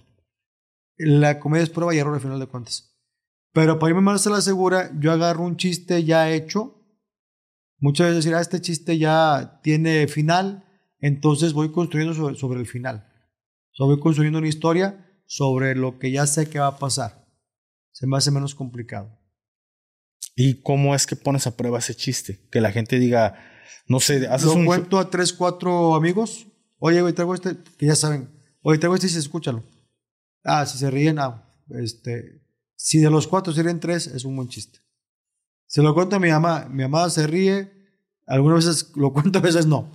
La comedia es prueba y error al final de cuentas. Pero para irme más a la segura, yo agarro un chiste ya hecho. Muchas veces decir, ah, este chiste ya tiene final, entonces voy construyendo sobre, el final. O voy construyendo una historia sobre lo que ya sé que va a pasar. Se me hace menos complicado. ¿Y cómo es que pones a prueba ese chiste? Que la gente diga, no sé, haces Lo cuento a tres, cuatro amigos. Oye, güey, traigo este, que ya saben. Oye, traigo este y escúchalo. Ah, si se ríen, ah, este, si de los cuatro se ríen tres, es un buen chiste. Se lo cuento a mi mamá, mi mamá se ríe, algunas veces lo cuento, a veces no.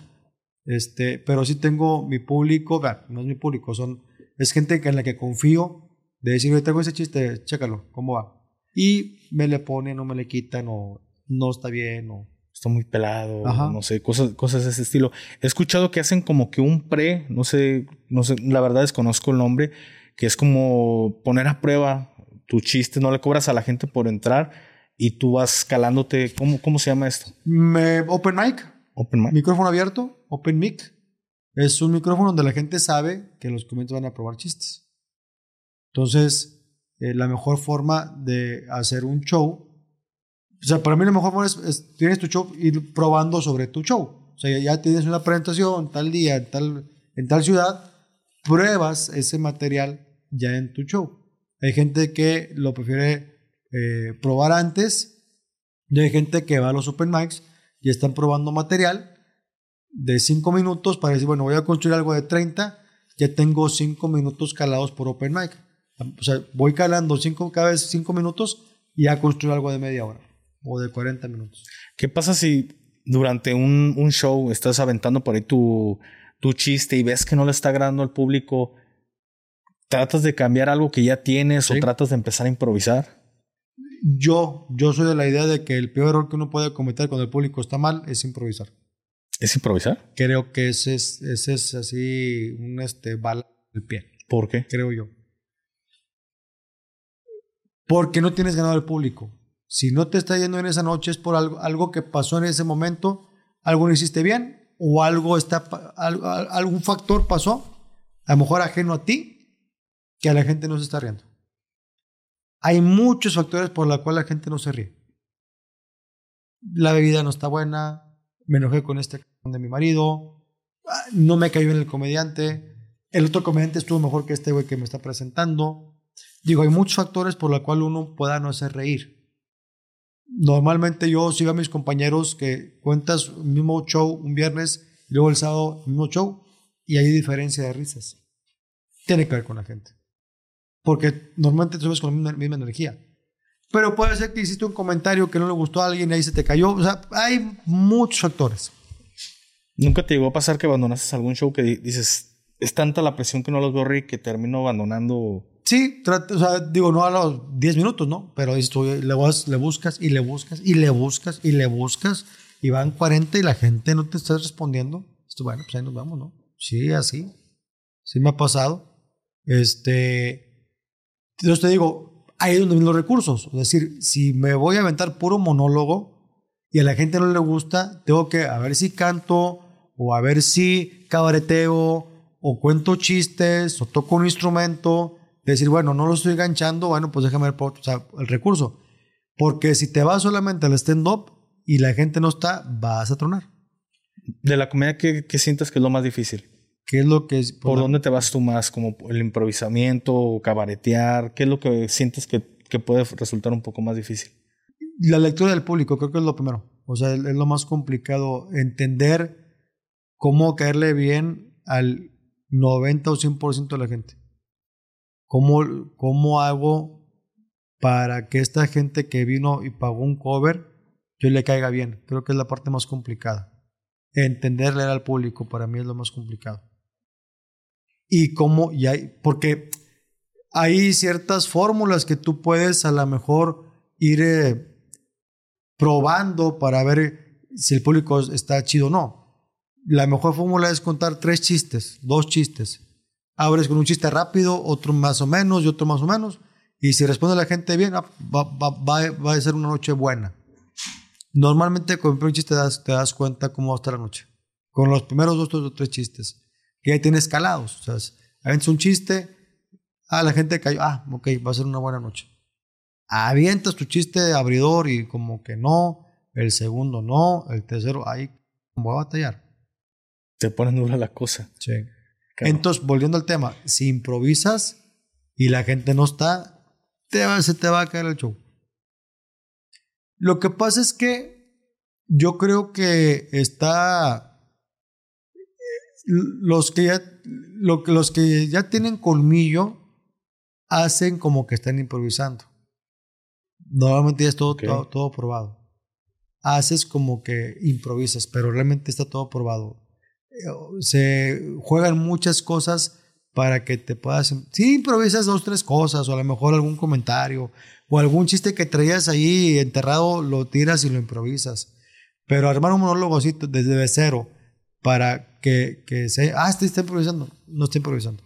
Este, pero sí tengo mi público, no es mi público, son, es gente en la que confío de decir, oye, tengo ese chiste, chécalo, ¿cómo va? Y me le pone, no me le quitan, o no está bien, o está muy pelado, no sé, cosas, cosas de ese estilo. He escuchado que hacen como que un pre, no sé, no sé, la verdad desconozco el nombre, que es como poner a prueba tu chiste, no le cobras a la gente por entrar y tú vas calándote. ¿Cómo, cómo se llama esto? Me, open mic. Open mic. Micrófono abierto, open mic. Es un micrófono donde la gente sabe que los comentarios van a probar chistes. Entonces, eh, la mejor forma de hacer un show, o sea, para mí la mejor forma es, tienes tu show, ir probando sobre tu show. O sea, ya, tienes una presentación tal día, en tal, en tal ciudad, pruebas ese material ya en tu show. Hay gente que lo prefiere eh, probar antes y hay gente que va a los open mics y están probando material de 5 minutos para decir, bueno, voy a construir algo de 30, ya tengo 5 minutos calados por open mic. O sea, voy calando cinco, cada vez 5 minutos y ya construir algo de media hora o de 40 minutos. ¿Qué pasa si durante un, un show estás aventando por ahí tu, tu chiste y ves que no le está agradando al público? ¿Tratas de cambiar algo que ya tienes o tratas de empezar a improvisar? Yo, yo soy de la idea de que el peor error que uno puede cometer cuando el público está mal es improvisar. ¿Es improvisar? Creo que ese es, ese es así un este, bala el pie. ¿Por qué? Creo yo. Porque no tienes ganado al público. Si no te está yendo en esa noche es por algo, que pasó en ese momento, algo no hiciste bien o algo está, algún factor pasó, a lo mejor ajeno a ti, que a la gente no se está riendo. Hay muchos factores por los cuales la gente no se ríe. La bebida no está buena, me enojé con este de mi marido, ah, no me cayó en el comediante, el otro comediante estuvo mejor que este güey que me está presentando. Digo, hay muchos factores por los cuales uno pueda no hacer reír. Normalmente yo sigo a mis compañeros que cuentas el mismo show un viernes y luego el sábado el mismo show y hay diferencia de risas. Tiene que ver con la gente porque normalmente te subes con la misma, energía. Pero puede ser que hiciste un comentario que no le gustó a alguien y ahí se te cayó. O sea, hay muchos factores. ¿Nunca te llegó a pasar que abandonaste algún show que dices, es tanta la presión que no los veo que termino abandonando? Sí, o sea, digo, no a los 10 minutos, ¿no? Pero le, vas, le buscas y le buscas y le buscas y le buscas y van 40 y la gente no te está respondiendo. Esto, bueno, pues ahí nos vamos, ¿no? Sí, así. Sí me ha pasado. Este, entonces te digo, ahí es donde vienen los recursos. Es decir, si me voy a aventar puro monólogo y a la gente no le gusta, tengo que a ver si canto o a ver si cabareteo o cuento chistes o toco un instrumento. Decir, bueno, no lo estoy enganchando, bueno, pues déjame ver o sea, el recurso. Porque si te vas solamente al stand-up y la gente no está, vas a tronar. De la comedia, ¿qué, qué sientes que es lo más difícil? ¿Qué es lo que es? ¿Por, dónde te vas tú más? ¿Como el improvisamiento o cabaretear? ¿Qué es lo que sientes que, que, puede resultar un poco más difícil? La lectura del público, creo que es lo primero. O sea, es lo más complicado. Entender cómo caerle bien al 90 o 100% de la gente. ¿Cómo, ¿Cómo hago para que esta gente que vino y pagó un cover, yo le caiga bien? Creo que es la parte más complicada. Entenderle al público para mí es lo más complicado y cómo, y hay, porque hay ciertas fórmulas que tú puedes a lo mejor ir eh, probando para ver si el público está chido o no. la mejor fórmula es contar tres chistes, dos chistes. Abres con un chiste rápido, otro más o menos y otro más o menos. Y si responde la gente bien, ah, va, va, va, va a ser una noche buena. Normalmente con el primer chiste te das, te das cuenta cómo va a estar la noche. Con los primeros dos o tres chistes. Que ya tienes calados. O sea, avientas un chiste, ah, la gente cayó, ah, ok, va a ser una buena noche. Avientas tu chiste de abridor y como que no, el segundo no, el tercero, ahí voy a batallar. Te ponen dura la cosa. Sí. Entonces, volviendo al tema, si improvisas y la gente no está, te va, se te va a caer el show. Lo que pasa es que yo creo que está los que ya los que ya tienen colmillo hacen como que están improvisando. Normalmente ya es todo, todo, todo, probado. Haces como que improvisas, pero realmente está todo probado. Se juegan muchas cosas para que te puedas... Sí, improvisas dos, tres cosas, o a lo mejor algún comentario, o algún chiste que traías ahí enterrado, lo tiras y lo improvisas. Pero armar un monólogo así desde cero para que, que se... Ah, está, está improvisando. No está improvisando.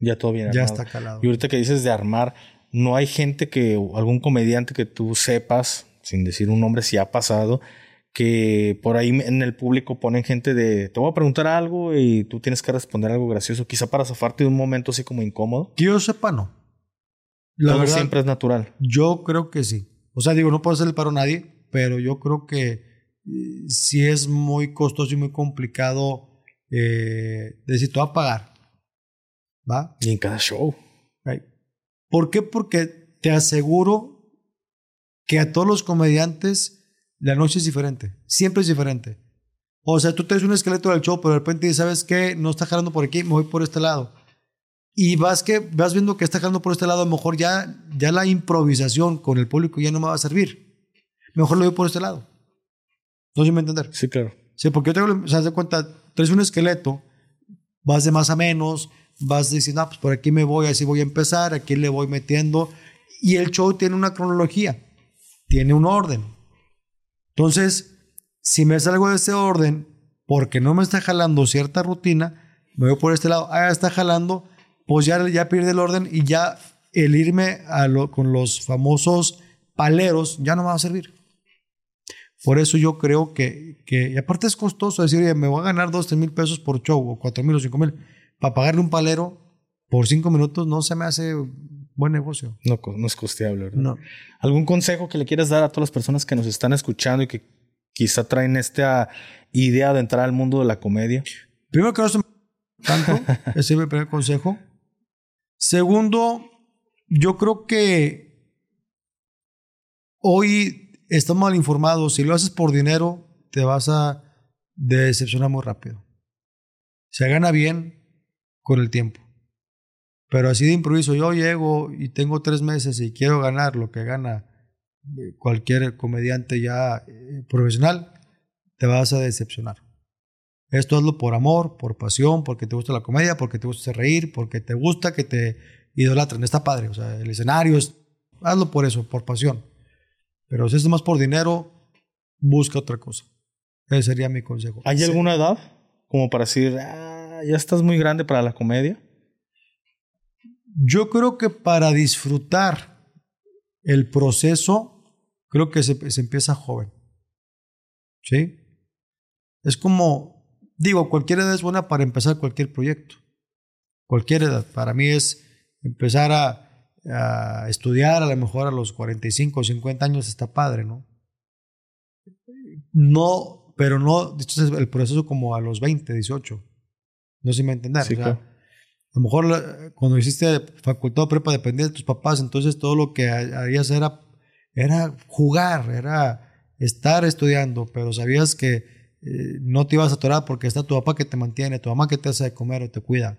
Ya todo bien Ya está calado. Y ahorita que dices de armar, no hay gente que, algún comediante que tú sepas, sin decir un nombre, si ha pasado, que por ahí en el público ponen gente de, te voy a preguntar algo y tú tienes que responder algo gracioso, quizá para zafarte de un momento así como incómodo. Que yo sepa, no. La Todo siempre es natural. Yo creo que sí. O sea, digo, no puedo hacer el paro a nadie, pero yo creo que eh, sí es muy costoso y muy complicado eh, decir, te voy a pagar. ¿Va? Y en cada show. ¿Por qué? Porque te aseguro que a todos los comediantes la noche es diferente. Siempre es diferente. O sea, tú traes un esqueleto del show, pero de repente sabes que no está jalando por aquí, me voy por este lado. Y vas, que, vas viendo que está jalando por este lado, a lo mejor ya, ya la improvisación con el público ya no me va a servir. Mejor lo voy por este lado. ¿No sé me entender? Sí, claro. Sí, porque yo tengo, o sea, de cuenta, traes un esqueleto, vas de más a menos, vas diciendo, ah, pues por aquí me voy, así voy a empezar, aquí le voy metiendo. Y el show tiene una cronología, tiene un orden. Entonces, si me salgo de ese orden porque no me está jalando cierta rutina, me voy por este lado, ah, está jalando, pues ya, ya pierde el orden y ya el irme a lo, con los famosos paleros ya no me va a servir. Por eso yo creo que, que y aparte es costoso decir, oye, me voy a ganar 2, 3 mil pesos por show, o 4 mil o 5 mil para pagarle un palero por cinco minutos no se me hace buen negocio. No, no es costeable, ¿verdad? No. ¿Algún consejo que le quieras dar a todas las personas que nos están escuchando y que quizá traen esta idea de entrar al mundo de la comedia? Primero que no se tanto, ese es mi primer consejo. Segundo, yo creo que hoy estamos mal informados. Si lo haces por dinero, te vas a decepcionar muy rápido. Se gana bien, con el tiempo. Pero así de improviso, yo llego y tengo tres meses y quiero ganar lo que gana eh, cualquier comediante ya eh, profesional, te vas a decepcionar. Esto hazlo por amor, por pasión, porque te gusta la comedia, porque te gusta reír, porque te gusta que te idolatren. Está padre, o sea, el escenario es, hazlo por eso, por pasión. Pero si es más por dinero, busca otra cosa. Ese sería mi consejo. ¿Hay alguna edad como para decir, ah, ya estás muy grande para la comedia? Yo creo que para disfrutar el proceso, creo que se, empieza joven. ¿Sí? Es como, digo, cualquier edad es buena para empezar cualquier proyecto. Cualquier edad. Para mí es empezar a, estudiar a lo mejor a los 45 o 50 años está padre, ¿no? No, pero no, el proceso como a los 20, 18. No sé si me entender. A lo mejor cuando hiciste facultad o prepa dependía de tus papás, entonces todo lo que harías era, era jugar, era estar estudiando, pero sabías que eh, no te ibas a atorar porque está tu papá que te mantiene, tu mamá que te hace de comer o te cuida.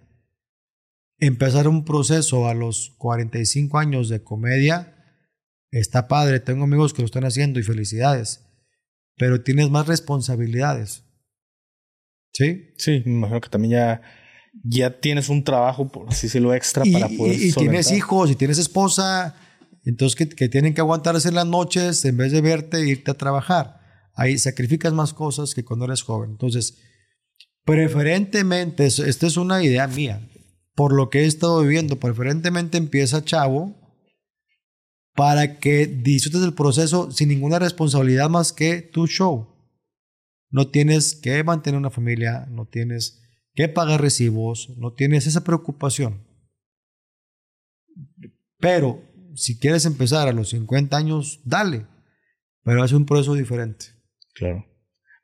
Empezar un proceso a los 45 años de comedia está padre, tengo amigos que lo están haciendo y felicidades, pero tienes más responsabilidades. ¿Sí? Sí, me imagino que también ya, ya tienes un trabajo, por así decirlo, extra para poder. Y, y tienes hijos, y tienes esposa, entonces que, que, tienen que aguantarse en las noches en vez de verte e irte a trabajar. Ahí sacrificas más cosas que cuando eres joven. Entonces, Preferentemente, es- esta es una idea mía, por lo que he estado viviendo, preferentemente empieza chavo para que disfrutes del proceso sin ninguna responsabilidad más que tu show. No tienes que mantener una familia, no tienes que pagar recibos, no tienes esa preocupación. Pero si quieres empezar a los 50 años, dale, pero es un proceso diferente. Claro.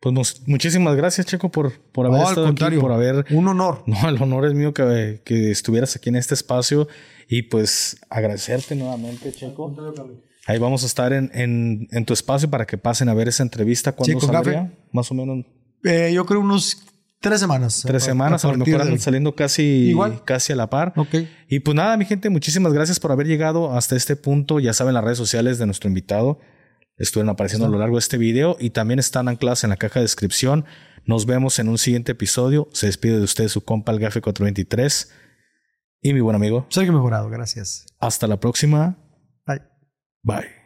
Pues muchísimas gracias, Checo, por, por haber No, al estado aquí, por haber un honor. No, el honor es mío que, que estuvieras aquí en este espacio y pues agradecerte nuevamente, Checo. Ahí vamos a estar en, en, en tu espacio para que pasen a ver esa entrevista. ¿Cuándo Checo saldría? Café. Más o menos Eh, yo creo unos tres semanas. tres A- semanas. A, lo partir mejor andan saliendo casi, Igual. casi a la par. Ok. Y pues nada, mi gente, muchísimas gracias por haber llegado hasta este punto. Ya saben las redes sociales de nuestro invitado. Estuvieron apareciendo a lo largo de este video y también están ancladas en la caja de descripción. Nos vemos en un siguiente episodio. Se despide de usted su compa el Gafe 423 y mi buen amigo. Sergio Mejorado, gracias. Hasta la próxima. Bye. Bye.